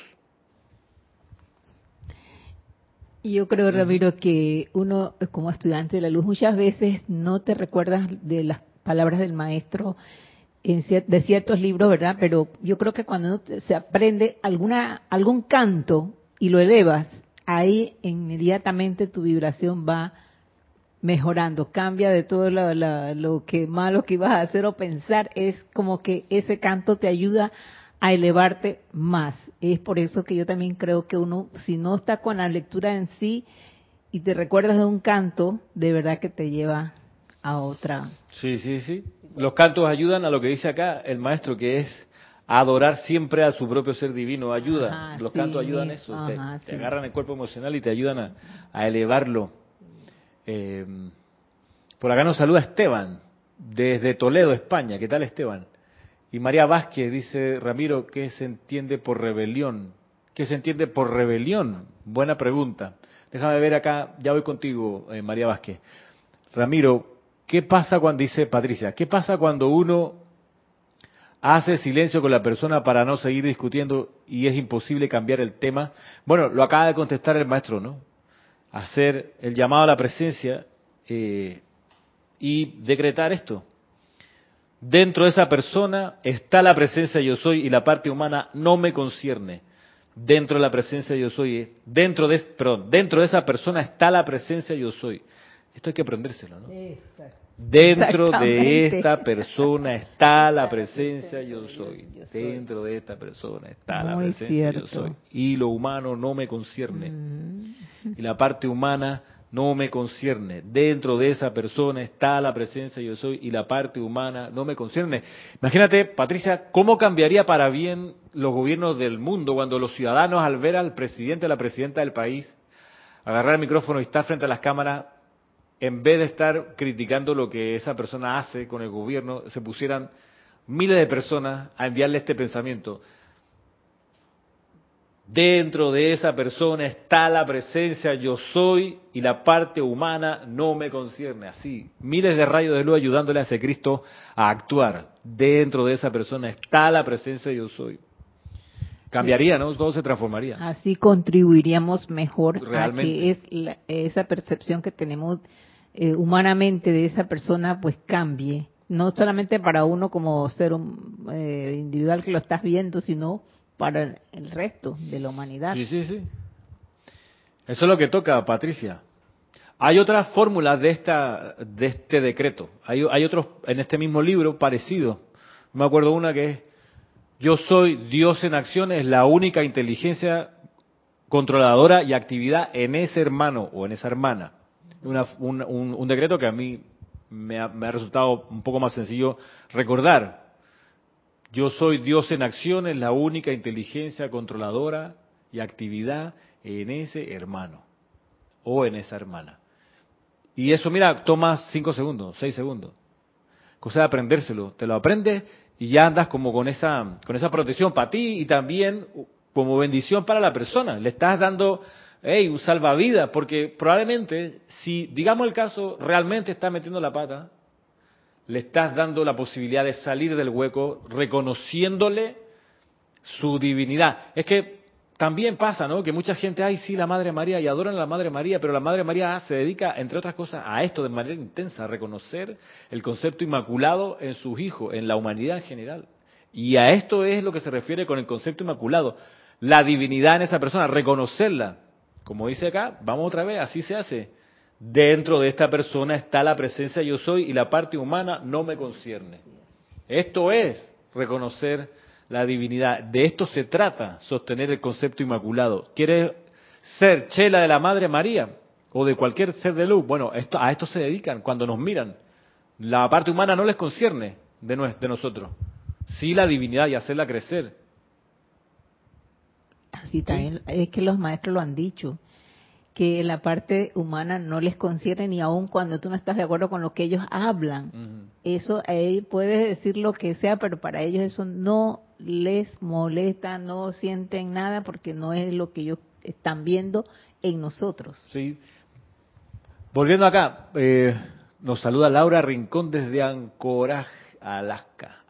Yo creo, Ramiro, que uno como estudiante de la luz muchas veces no te recuerdas de las palabras del maestro de ciertos libros, ¿verdad? Pero yo creo que cuando se aprende alguna algún canto y lo elevas, ahí inmediatamente tu vibración va mejorando, cambia de todo lo, que malo que ibas a hacer o pensar, es como que ese canto te ayuda a elevarte más. Es por eso que yo también creo que uno, si no está con la lectura en sí y te recuerdas de un canto, de verdad que te lleva a otra. Sí, sí, sí. Los cantos ayudan a lo que dice acá el maestro, que es adorar siempre a su propio ser divino. Ayuda, los cantos ayudan eso, te, agarran el cuerpo emocional y te ayudan a, elevarlo. Eh, por acá nos saluda Esteban, desde Toledo, España. ¿Qué tal Esteban? Y María Vázquez dice, Ramiro, ¿qué se entiende por rebelión? ¿Qué se entiende por rebelión? Buena pregunta. Déjame ver acá, ya voy contigo, eh, María Vázquez. Ramiro, ¿qué pasa cuando, dice Patricia, qué pasa cuando uno hace silencio con la persona para no seguir discutiendo y es imposible cambiar el tema? Bueno, lo acaba de contestar el maestro, ¿no? Hacer el llamado a la presencia eh, y decretar esto. Dentro de esa persona está la presencia yo soy y la parte humana no me concierne. Dentro de la presencia yo soy, dentro de, perdón, dentro de esa persona está la presencia yo soy. Esto hay que aprendérselo, ¿no? Dentro de esta persona está la presencia yo soy. Dentro de esta persona está la presencia yo soy. Y lo humano no me concierne. Mm. Y la parte humana no me concierne. Dentro de esa persona está la presencia yo soy y la parte humana no me concierne. Imagínate, Patricia, cómo cambiaría para bien los gobiernos del mundo cuando los ciudadanos al ver al presidente o la presidenta del país agarrar el micrófono y estar frente a las cámaras, en vez de estar criticando lo que esa persona hace con el gobierno, se pusieran miles de personas a enviarle este pensamiento. Dentro de esa persona está la presencia yo soy y la parte humana no me concierne. Así, miles de rayos de luz ayudándole a ese Cristo a actuar. Dentro de esa persona está la presencia yo soy. Cambiaría, ¿no? Todo se transformaría. Así contribuiríamos mejor a que es esa percepción que tenemos eh, humanamente de esa persona pues cambie. No solamente para uno como ser eh, individual que lo estás viendo, sino para el resto de la humanidad. Sí, sí, sí. Eso es lo que toca, Patricia. Hay otras fórmulas de esta de este decreto. Hay, hay otros en este mismo libro parecido. Me acuerdo una que es yo soy Dios en acción, es la única inteligencia controladora y actividad en ese hermano o en esa hermana. Un, un, decreto que a mí me ha, me ha resultado un poco más sencillo recordar. Yo soy Dios en acción, es la única inteligencia controladora y actividad en ese hermano o en esa hermana. Y eso, mira, toma cinco segundos, seis segundos. Cosa de aprendérselo. Te lo aprendes y ya andas como con esa, con esa protección para ti y también como bendición para la persona. Le estás dando hey, un salvavidas, porque probablemente, si, digamos el caso, realmente está metiendo la pata, le estás dando la posibilidad de salir del hueco reconociéndole su divinidad. Es que también pasa, ¿no? Que mucha gente, ay, sí, la Madre María, y adoran a la Madre María, pero la Madre María se dedica, entre otras cosas, a esto de manera intensa, a reconocer el concepto inmaculado en sus hijos, en la humanidad en general. Y a esto es lo que se refiere con el concepto inmaculado, la divinidad en esa persona, reconocerla. Como dice acá, vamos otra vez, así se hace. Dentro de esta persona está la presencia yo soy y la parte humana no me concierne. Esto es reconocer la divinidad. De esto se trata, sostener el concepto inmaculado. ¿Quieres ser chela de la Madre María o de cualquier ser de luz? Bueno, esto, a esto se dedican cuando nos miran. La parte humana no les concierne de, de nosotros. Sí la divinidad y hacerla crecer. Así también, es que los maestros lo han dicho que la parte humana no les concierne ni aun cuando tú no estás de acuerdo con lo que ellos hablan. Eso, ahí puedes decir lo que sea, pero para ellos eso no les molesta, no sienten nada porque no es lo que ellos están viendo en nosotros. Sí. Volviendo acá, eh, nos saluda Laura Rincón desde Anchorage, Alaska.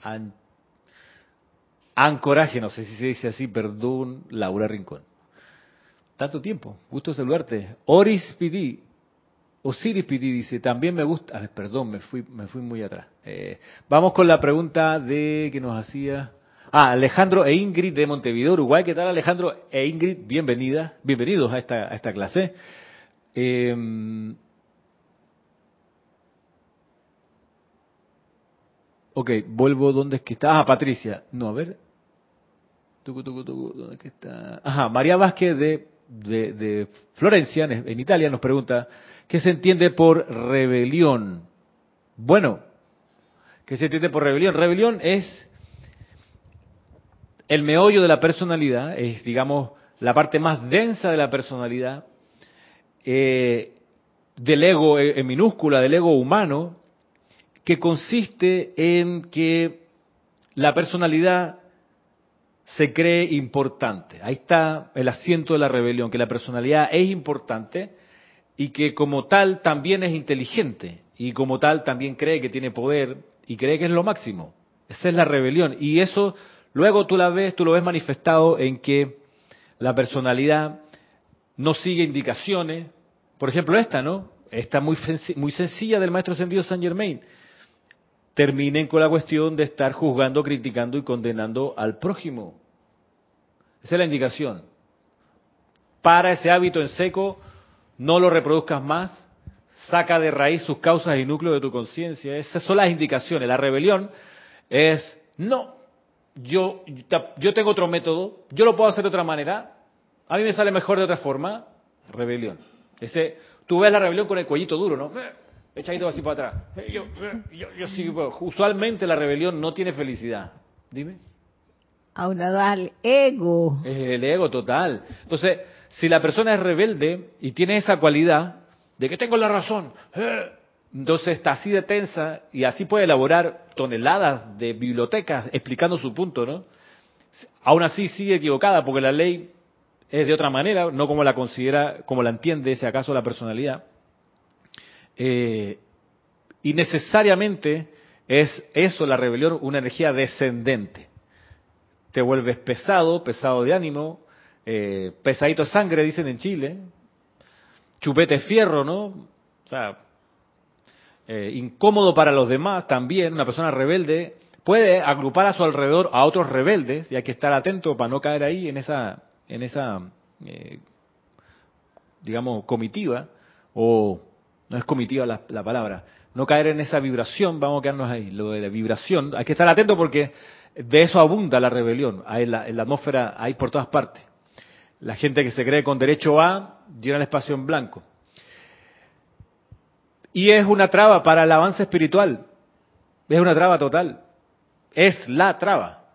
Ancoraje, no sé si se dice así, perdón, Laura Rincón. Tanto tiempo, gusto saludarte. Oris Pidi, Osiris Pidi dice, también me gusta, ver, perdón, me fui, me fui muy atrás. Eh, vamos con la pregunta de que nos hacía, ah, Alejandro e Ingrid de Montevideo, Uruguay. ¿Qué tal Alejandro e Ingrid? Bienvenida, bienvenidos a esta, a esta clase. Eh, ok, vuelvo donde es que está. Ah, Patricia. No, a ver. Ajá, María Vázquez de Florencia, en Italia, nos pregunta, ¿qué se entiende por rebelión? Bueno, ¿qué se entiende por rebelión? Rebelión es el meollo de la personalidad es, digamos, la parte más densa de la personalidad, eh, del ego en minúscula, del ego humano, que consiste en que la personalidad se cree importante. Ahí está el asiento de la rebelión, que la personalidad es importante y que como tal también es inteligente y como tal también cree que tiene poder y cree que es lo máximo. Esa es la rebelión y eso luego tú la ves, tú lo ves manifestado en que la personalidad no sigue indicaciones, por ejemplo esta, ¿no? Esta muy, muy sencilla del maestro Sendido Saint Germain. Terminen con la cuestión de estar juzgando, criticando y condenando al prójimo. Esa es la indicación. Para ese hábito en seco, no lo reproduzcas más, saca de raíz sus causas y núcleos de tu conciencia. Esas son las indicaciones. La rebelión es, no, yo, yo tengo otro método, yo lo puedo hacer de otra manera, a mí me sale mejor de otra forma. Rebelión. Ese, tú ves la rebelión con el cuellito duro, ¿no? Echadito así para atrás. Yo, yo, yo sí, usualmente la rebelión no tiene felicidad. Dime. Aunado al ego. Es el ego total. Entonces, si la persona es rebelde y tiene esa cualidad de que tengo la razón, eh, entonces está así de tensa y así puede elaborar toneladas de bibliotecas explicando su punto, ¿no? Aún así sigue equivocada porque la ley es de otra manera, no como la considera, como la entiende, si acaso, la personalidad. Eh, y necesariamente es eso, la rebelión, una energía descendente. Te vuelves pesado, pesado de ánimo, eh, pesadito de sangre, dicen en Chile, chupete fierro, ¿no? O sea, eh, incómodo para los demás también, una persona rebelde puede agrupar a su alrededor a otros rebeldes y hay que estar atento para no caer ahí en esa en esa, digamos, comitiva, o no es comitiva la, palabra, no caer en esa vibración, vamos a quedarnos ahí, lo de la vibración, hay que estar atento porque de eso abunda la rebelión, hay en, la, atmósfera hay por todas partes. La gente que se cree con derecho a llena el espacio en blanco. Y es una traba para el avance espiritual. Es una traba total. Es la traba.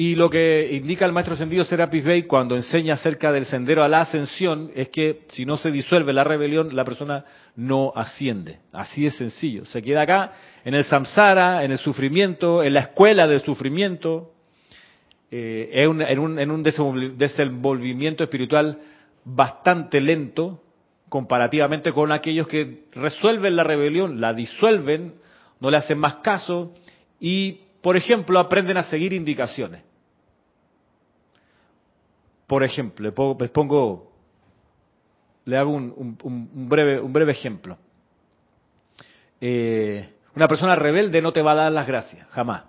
Y lo que indica el maestro sentido Serapis Bey cuando enseña acerca del sendero a la ascensión es que si no se disuelve la rebelión, la persona no asciende. Así de sencillo. Se queda acá en el samsara, en el sufrimiento, en la escuela del sufrimiento, eh, en, un, en, un, en un desenvolvimiento espiritual bastante lento comparativamente con aquellos que resuelven la rebelión, la disuelven, no le hacen más caso y, por ejemplo, aprenden a seguir indicaciones. Por ejemplo, les pongo, le hago un, breve, un breve ejemplo. Eh, una persona rebelde no te va a dar las gracias, jamás.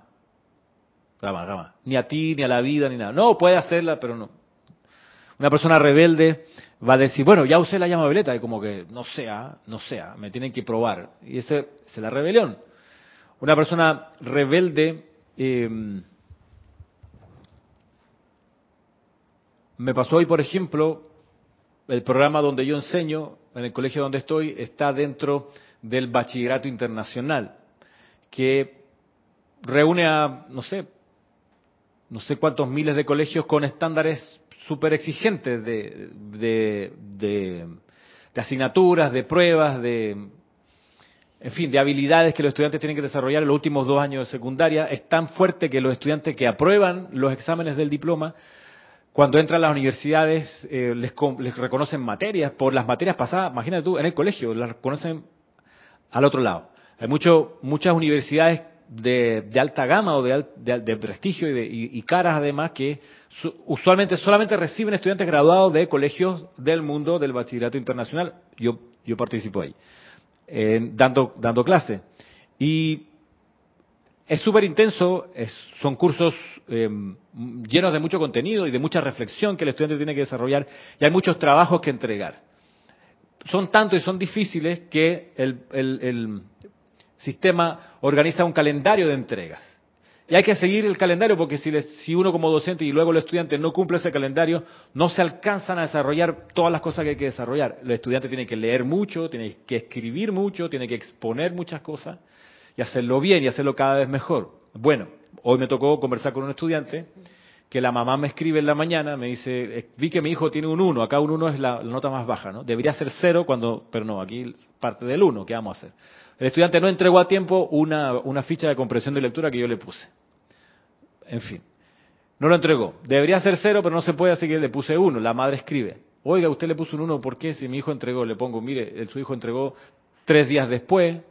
Jamás, jamás. Ni a ti, ni a la vida, ni nada. No, puede hacerla, pero no. Una persona rebelde va a decir, bueno, ya usé la llama violeta, y como que no sea, no sea, me tienen que probar. Y esa es la rebelión. Una persona rebelde eh, Me pasó hoy, por ejemplo, el programa donde yo enseño, en el colegio donde estoy, está dentro del bachillerato internacional, que reúne a, no sé, no sé cuántos miles de colegios con estándares súper exigentes de, de, de, asignaturas, de pruebas, de, en fin, de habilidades que los estudiantes tienen que desarrollar en los últimos dos años de secundaria. Es tan fuerte que los estudiantes que aprueban los exámenes del diploma cuando entran a las universidades, eh, les, reconocen materias por las materias pasadas. Imagínate tú, en el colegio, las reconocen al otro lado. Hay mucho, muchas universidades de, alta gama o de, prestigio y, caras además que usualmente solamente reciben estudiantes graduados de colegios del mundo del bachillerato internacional. Yo, yo participo ahí, dando, dando clase. Y es súper intenso, son cursos em, llenos de mucho contenido y de mucha reflexión que el estudiante tiene que desarrollar y hay muchos trabajos que entregar. Son tantos y son difíciles que el, sistema organiza un calendario de entregas. Y hay que seguir el calendario porque si, si uno como docente y luego el estudiante no cumple ese calendario, no se alcanzan a desarrollar todas las cosas que hay que desarrollar. El estudiante tiene que leer mucho, tiene que escribir mucho, tiene que exponer muchas cosas y hacerlo bien y hacerlo cada vez mejor. Bueno, hoy me tocó conversar con un estudiante que la mamá me escribe en la mañana, me dice, vi que mi hijo tiene un 1, acá un 1 es la, nota más baja, ¿no? Debería ser 0 cuando, pero no, aquí parte del 1, ¿qué vamos a hacer? El estudiante no entregó a tiempo una, una ficha de comprensión de lectura que yo le puse. En fin, no lo entregó. Debería ser 0, pero no se puede, así que le puse 1. La madre escribe, oiga, usted le puso un 1, ¿por qué? Si mi hijo entregó, le pongo, mire, su hijo entregó tres días después,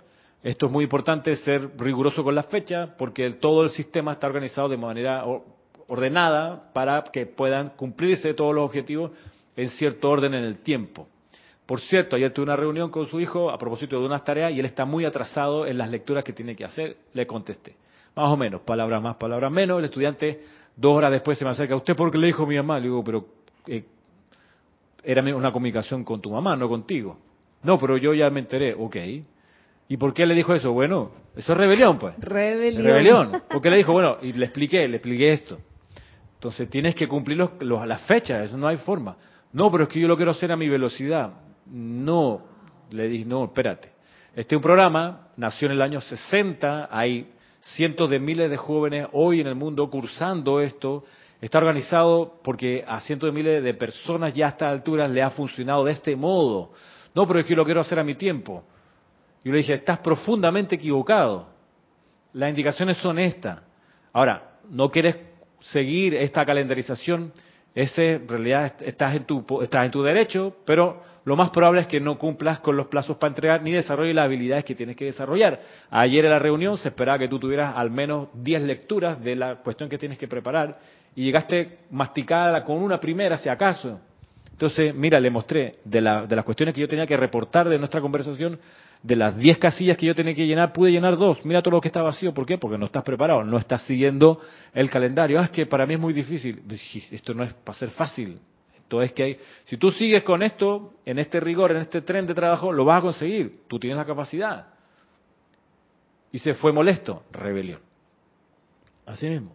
esto es muy importante, ser riguroso con la fecha, porque todo el sistema está organizado de manera ordenada para que puedan cumplirse todos los objetivos en cierto orden en el tiempo. Por cierto, ayer tuve una reunión con su hijo a propósito de unas tareas y él está muy atrasado en las lecturas que tiene que hacer. Le contesté. Más o menos, palabras más, palabras menos. El estudiante dos horas después se me acerca. ¿Usted por qué le dijo a mi mamá? Le digo, pero eh, era una comunicación con tu mamá, no contigo. No, pero yo ya me enteré. Ok. ¿Y por qué le dijo eso? Bueno, eso es rebelión, pues. Rebelión. Rebelión. ¿Por qué le dijo? Bueno, y le expliqué, le expliqué esto. Entonces tienes que cumplir los, las fechas, eso no hay forma. No, pero es que yo lo quiero hacer a mi velocidad. No, le dije, no, espérate. Este es un programa, nació en el año 60, hay cientos de miles de jóvenes hoy en el mundo cursando esto. Está organizado porque a cientos de miles de personas ya a esta altura le ha funcionado de este modo. No, pero es que yo lo quiero hacer a mi tiempo. Yo le dije, estás profundamente equivocado. Las indicaciones son estas. Ahora, no quieres seguir esta calendarización, ese en realidad estás en tu estás en tu derecho, pero lo más probable es que no cumplas con los plazos para entregar ni desarrolles las habilidades que tienes que desarrollar. Ayer en la reunión se esperaba que tú tuvieras al menos 10 lecturas de la cuestión que tienes que preparar y llegaste masticada con una primera, si acaso. Entonces, mira, le mostré de, la, de las cuestiones que yo tenía que reportar de nuestra conversación, de las 10 casillas que yo tenía que llenar, pude llenar dos. Mira todo lo que está vacío. ¿Por qué? Porque no estás preparado, no estás siguiendo el calendario. Ah, es que para mí es muy difícil. Esto no es para ser fácil. Entonces, que hay, si tú sigues con esto, en este rigor, en este tren de trabajo, lo vas a conseguir. Tú tienes la capacidad. Y se fue molesto. Rebelión. Así mismo.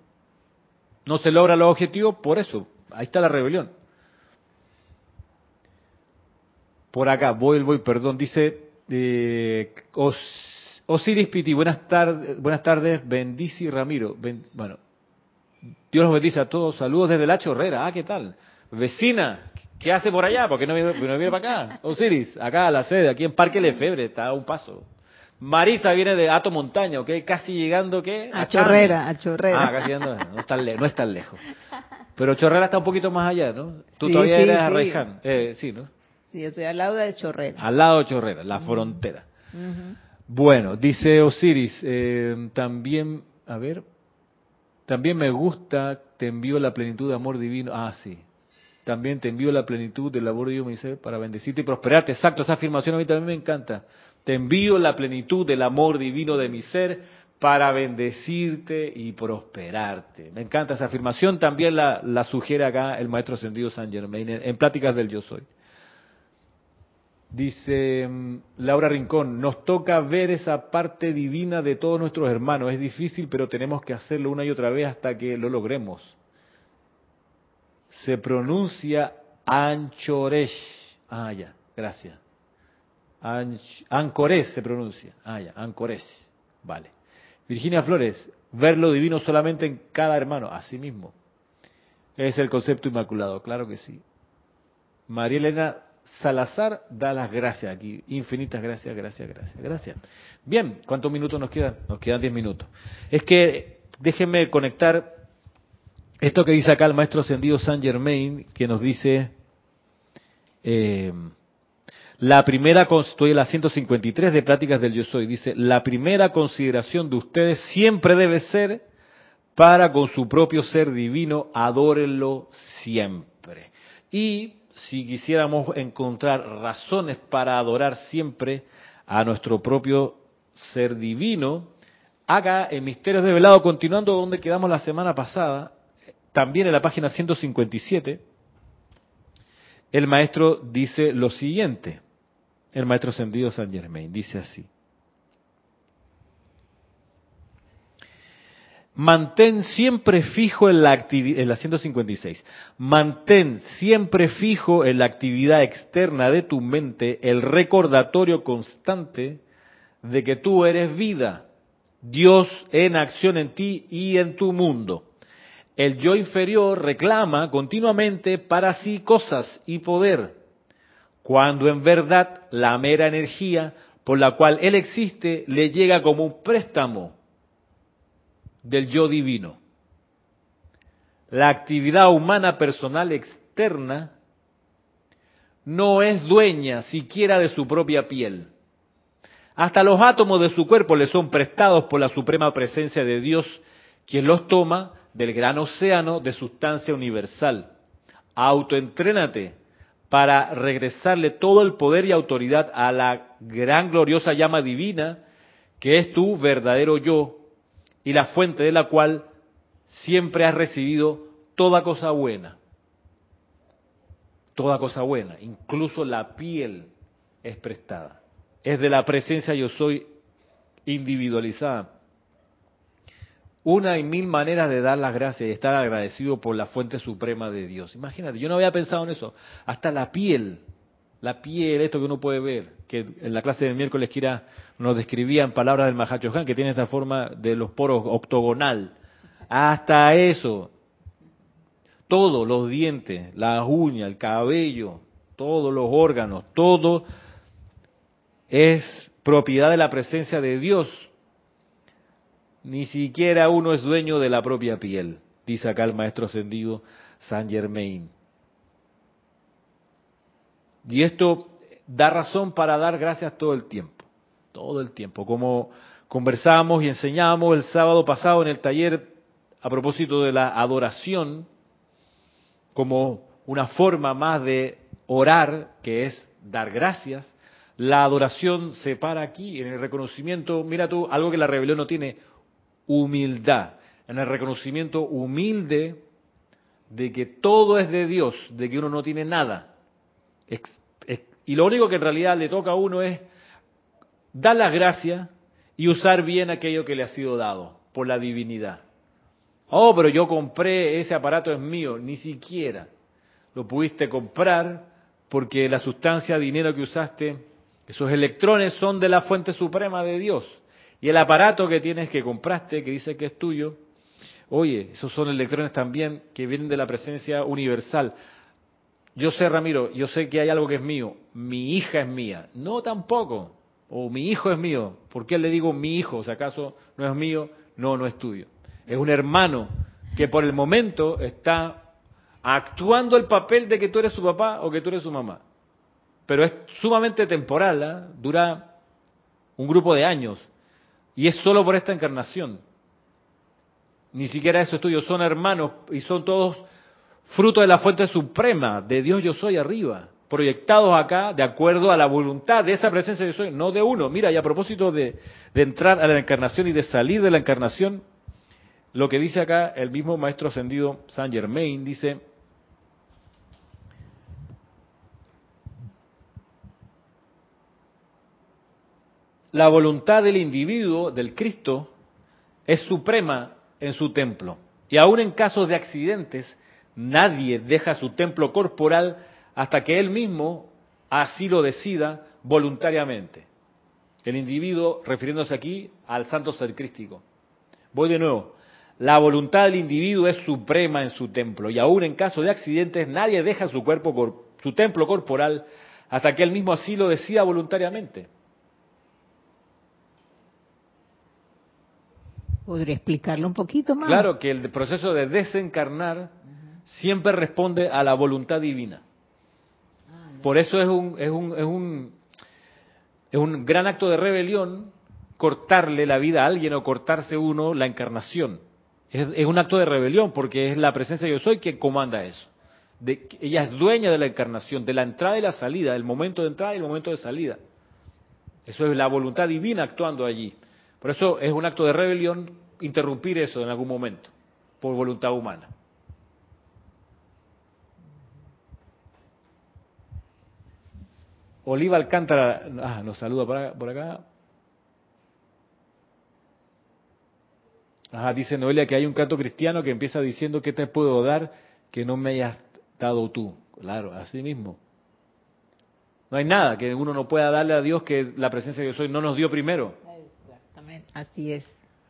No se logra los objetivos por eso. Ahí está la rebelión. Por acá, voy, voy, perdón, dice eh, Osiris Piti, buenas tardes, buenas tardes, Bendici Ramiro. bueno, Dios los bendice a todos. Saludos desde La Chorrera. Ah, ¿qué tal? Vecina, ¿qué hace por allá? ¿Por qué no viene, no viene para acá? Osiris, acá a la sede, aquí en Parque Lefebre, está a un paso. Marisa viene de Ato Montaña, ¿ok? Casi llegando, ¿qué? A, Chorrera, a Chorrera. Ah, casi llegando, no es, tan no es tan lejos. Pero Chorrera está un poquito más allá, ¿no? Tú todavía eres sí. Eh, sí, ¿no? Sí, yo estoy al lado de Chorrera. Al lado de Chorrera, la frontera. Bueno, dice Osiris, eh, también, a ver, también me gusta, te envío la plenitud de amor divino. Ah, sí. También te envío la plenitud del amor divino, me dice, para bendecirte y prosperarte. Exacto, esa afirmación a mí también me encanta. Te envío la plenitud del amor divino de mi ser para bendecirte y prosperarte. Me encanta esa afirmación, también la, la sugiere acá el maestro ascendido San Germain en Pláticas del Yo Soy. Dice mm, Laura Rincón, nos toca ver esa parte divina de todos nuestros hermanos. Es difícil, pero tenemos que hacerlo una y otra vez hasta que lo logremos. Se pronuncia Anchoresh. Ah, ya, gracias. Anch se pronuncia. Ah, ya, Ancoresh. Vale. Virginia Flores, ver lo divino solamente en cada hermano. Así mismo. Es el concepto inmaculado, claro que sí. María Elena Salazar da las gracias aquí. Infinitas gracias, gracias, gracias, gracias. Bien, ¿cuántos minutos nos quedan? Nos quedan diez minutos. Es que déjenme conectar esto que dice acá el maestro ascendido San Germain, que nos dice, eh, la primera, estoy en la 153 de Pláticas del Yo Soy, dice, la primera consideración de ustedes siempre debe ser para con su propio ser divino, adórenlo siempre. Y si quisiéramos encontrar razones para adorar siempre a nuestro propio ser divino, acá en Misterios de Velado, continuando donde quedamos la semana pasada, también en la página 157, el maestro dice lo siguiente, el maestro Sendido San Germain, dice así. Mantén siempre fijo en la actividad, en la 156, mantén siempre fijo en la actividad externa de tu mente el recordatorio constante de que tú eres vida, Dios en acción en ti y en tu mundo. El yo inferior reclama continuamente para sí cosas y poder, cuando en verdad la mera energía por la cual él existe le llega como un préstamo del yo divino. La actividad humana personal externa no es dueña siquiera de su propia piel. Hasta los átomos de su cuerpo le son prestados por la suprema presencia de Dios, quien los toma del gran océano de sustancia universal. Autoentrénate para regresarle todo el poder y autoridad a la gran gloriosa llama divina, que es tu verdadero yo y la fuente de la cual siempre has recibido toda cosa buena toda cosa buena, incluso la piel es prestada. Es de la presencia yo soy individualizada. Una y mil maneras de dar las gracias y estar agradecido por la fuente suprema de Dios. Imagínate, yo no había pensado en eso. Hasta la piel, la piel, esto que uno puede ver, que en la clase del miércoles Kira nos describía en palabras del Mahachohan, que tiene esta forma de los poros octogonal. Hasta eso, todos los dientes, las uñas, el cabello, todos los órganos, todo es propiedad de la presencia de Dios. Ni siquiera uno es dueño de la propia piel, dice acá el maestro ascendido Saint Germain. Y esto da razón para dar gracias todo el tiempo, todo el tiempo, como conversamos y enseñamos el sábado pasado en el taller a propósito de la adoración, como una forma más de orar, que es dar gracias. La adoración se para aquí, en el reconocimiento, mira tú, algo que la rebelión no tiene, humildad, en el reconocimiento humilde de que todo es de Dios, de que uno no tiene nada. Y lo único que en realidad le toca a uno es dar las gracias y usar bien aquello que le ha sido dado por la divinidad. Oh, pero yo compré ese aparato es mío, ni siquiera lo pudiste comprar porque la sustancia, dinero que usaste, esos electrones son de la fuente suprema de Dios. Y el aparato que tienes que compraste, que dice que es tuyo, oye, esos son electrones también que vienen de la presencia universal. Yo sé, Ramiro, yo sé que hay algo que es mío. Mi hija es mía. No tampoco. O mi hijo es mío. ¿Por qué le digo mi hijo? Si acaso no es mío, no, no es tuyo. Es un hermano que por el momento está actuando el papel de que tú eres su papá o que tú eres su mamá. Pero es sumamente temporal, ¿ah? dura un grupo de años. Y es solo por esta encarnación. Ni siquiera eso es tuyo, son hermanos y son todos fruto de la fuente suprema, de Dios yo soy arriba, proyectados acá de acuerdo a la voluntad de esa presencia yo soy, no de uno. Mira, y a propósito de, de entrar a la encarnación y de salir de la encarnación, lo que dice acá el mismo maestro ascendido Saint Germain, dice, la voluntad del individuo, del Cristo, es suprema en su templo. Y aún en casos de accidentes, nadie deja su templo corporal hasta que él mismo así lo decida voluntariamente. El individuo, refiriéndose aquí al santo ser crístico. Voy de nuevo. La voluntad del individuo es suprema en su templo y aún en caso de accidentes nadie deja su cuerpo, su templo corporal hasta que él mismo así lo decida voluntariamente. ¿Podría explicarlo un poquito más? Claro que el proceso de desencarnar siempre responde a la voluntad divina. Por eso es un, es un, es un, es un gran acto de rebelión cortarle la vida a alguien o cortarse uno la encarnación. Es, un acto de rebelión porque es la presencia de yo soy quien comanda eso. De, ella es dueña de la encarnación, de la entrada y la salida, del momento de entrada y el momento de salida. Eso es la voluntad divina actuando allí. Por eso es un acto de rebelión interrumpir eso en algún momento, por voluntad humana. Oliva Alcántara ah, nos saluda por acá. Ajá, dice Noelia que hay un canto cristiano que empieza diciendo ¿qué te puedo dar que no me hayas dado tú? Claro, así mismo. No hay nada que uno no pueda darle a Dios que la presencia de Dios hoy no nos dio primero. Exactamente, así es.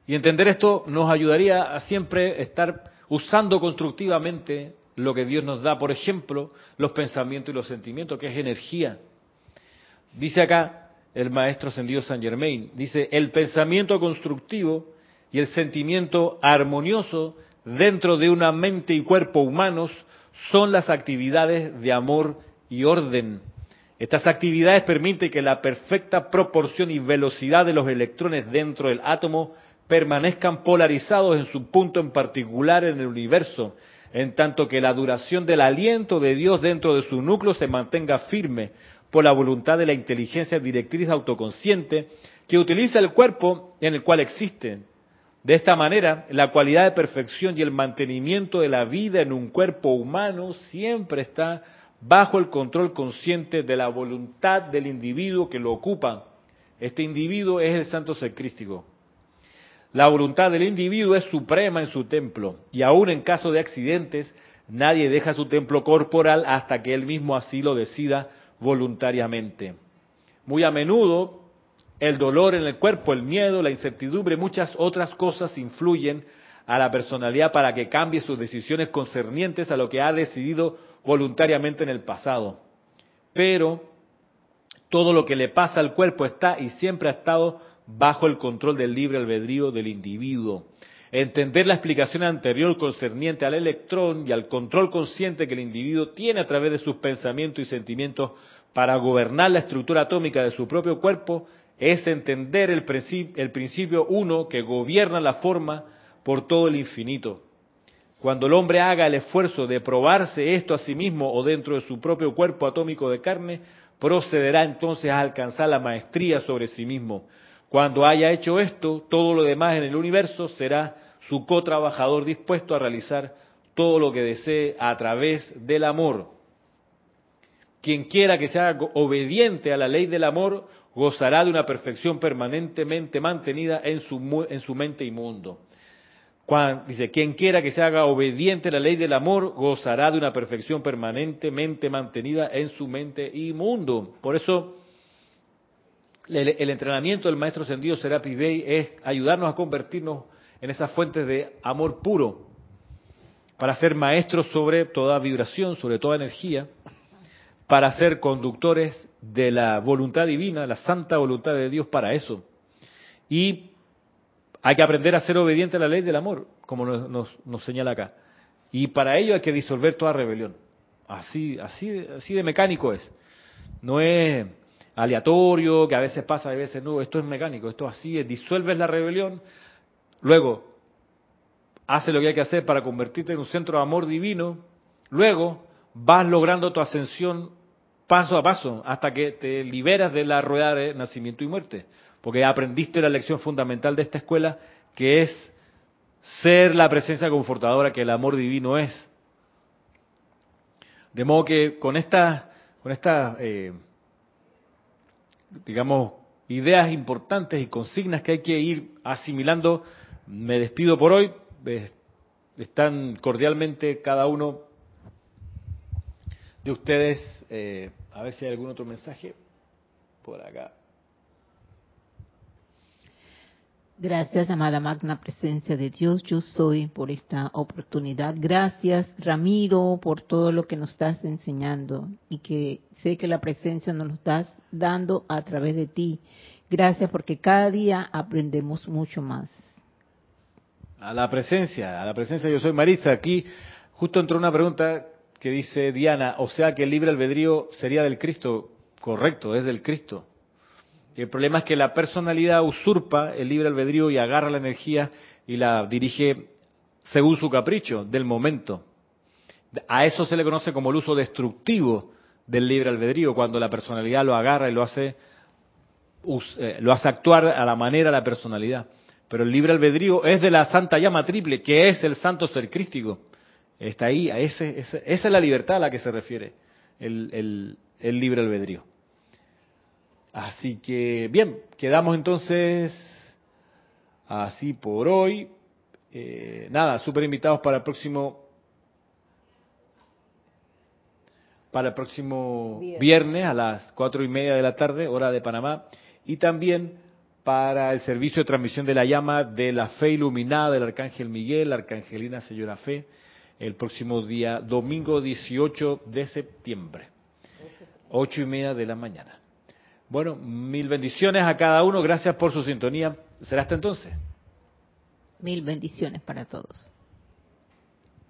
Y entender esto nos ayudaría a siempre estar usando constructivamente lo que Dios nos da, por ejemplo, los pensamientos y los sentimientos, que es energía. Dice acá el maestro ascendido San Germain, dice, el pensamiento constructivo y el sentimiento armonioso dentro de una mente y cuerpo humanos son las actividades de amor y orden. Estas actividades permiten que la perfecta proporción y velocidad de los electrones dentro del átomo permanezcan polarizados en su punto en particular en el universo, en tanto que la duración del aliento de Dios dentro de su núcleo se mantenga firme por la voluntad de la inteligencia directriz autoconsciente que utiliza el cuerpo en el cual existen. De esta manera, la cualidad de perfección y el mantenimiento de la vida en un cuerpo humano siempre está bajo el control consciente de la voluntad del individuo que lo ocupa. Este individuo es el santo ser crístico. La voluntad del individuo es suprema en su templo y aún en caso de accidentes, nadie deja su templo corporal hasta que él mismo así lo decida voluntariamente. Muy a menudo el dolor en el cuerpo, el miedo, la incertidumbre, muchas otras cosas influyen a la personalidad para que cambie sus decisiones concernientes a lo que ha decidido voluntariamente en el pasado. Pero todo lo que le pasa al cuerpo está y siempre ha estado bajo el control del libre albedrío del individuo. Entender la explicación anterior concerniente al electrón y al control consciente que el individuo tiene a través de sus pensamientos y sentimientos para gobernar la estructura atómica de su propio cuerpo es entender el, el principio uno que gobierna la forma por todo el infinito. Cuando el hombre haga el esfuerzo de probarse esto a sí mismo o dentro de su propio cuerpo atómico de carne, procederá entonces a alcanzar la maestría sobre sí mismo, cuando haya hecho esto, todo lo demás en el universo será su co-trabajador dispuesto a realizar todo lo que desee a través del amor. Quien quiera que sea obediente a la ley del amor gozará de una perfección permanentemente mantenida en su, en su mente y mundo. dice, quien quiera que se haga obediente a la ley del amor gozará de una perfección permanentemente mantenida en su mente y mundo. Por eso, el, entrenamiento del maestro ascendido Serapi Bey es ayudarnos a convertirnos en esas fuentes de amor puro, para ser maestros sobre toda vibración, sobre toda energía, para ser conductores de la voluntad divina, la santa voluntad de Dios para eso. Y hay que aprender a ser obediente a la ley del amor, como nos, nos, señala acá. Y para ello hay que disolver toda rebelión. Así, así, así de mecánico es. No es aleatorio, que a veces pasa, a veces no, esto es mecánico, esto así es, disuelves la rebelión, luego hace lo que hay que hacer para convertirte en un centro de amor divino, luego vas logrando tu ascensión paso a paso hasta que te liberas de la rueda de nacimiento y muerte, porque aprendiste la lección fundamental de esta escuela que es ser la presencia confortadora que el amor divino es. De modo que con esta, con esta eh, digamos, ideas importantes y consignas que hay que ir asimilando. Me despido por hoy. Están cordialmente cada uno de ustedes. Eh, a ver si hay algún otro mensaje por acá. Gracias, amada magna presencia de Dios, yo soy por esta oportunidad. Gracias, Ramiro, por todo lo que nos estás enseñando y que sé que la presencia nos lo estás dando a través de ti. Gracias porque cada día aprendemos mucho más. A la presencia, a la presencia, yo soy Marisa. Aquí justo entró una pregunta que dice Diana, o sea que el libre albedrío sería del Cristo. Correcto, es del Cristo. El problema es que la personalidad usurpa el libre albedrío y agarra la energía y la dirige según su capricho del momento. A eso se le conoce como el uso destructivo del libre albedrío, cuando la personalidad lo agarra y lo hace, eh, lo hace actuar a la manera de la personalidad. Pero el libre albedrío es de la santa llama triple, que es el santo ser crístico. Está ahí, ese, esa es la libertad a la que se refiere el libre albedrío. Así que, bien, quedamos entonces así por hoy. Eh, nada, súper invitados para el próximo para el próximo viernes. a las cuatro y media de la tarde, hora de Panamá, y también para el servicio de transmisión de la llama de la fe iluminada del Arcángel Miguel, Arcangelina Señora Fe, el próximo día, domingo 18 de septiembre, ocho y media de la mañana. Bueno, mil bendiciones a cada uno, gracias por su sintonía. ¿Será hasta entonces? Mil bendiciones para todos.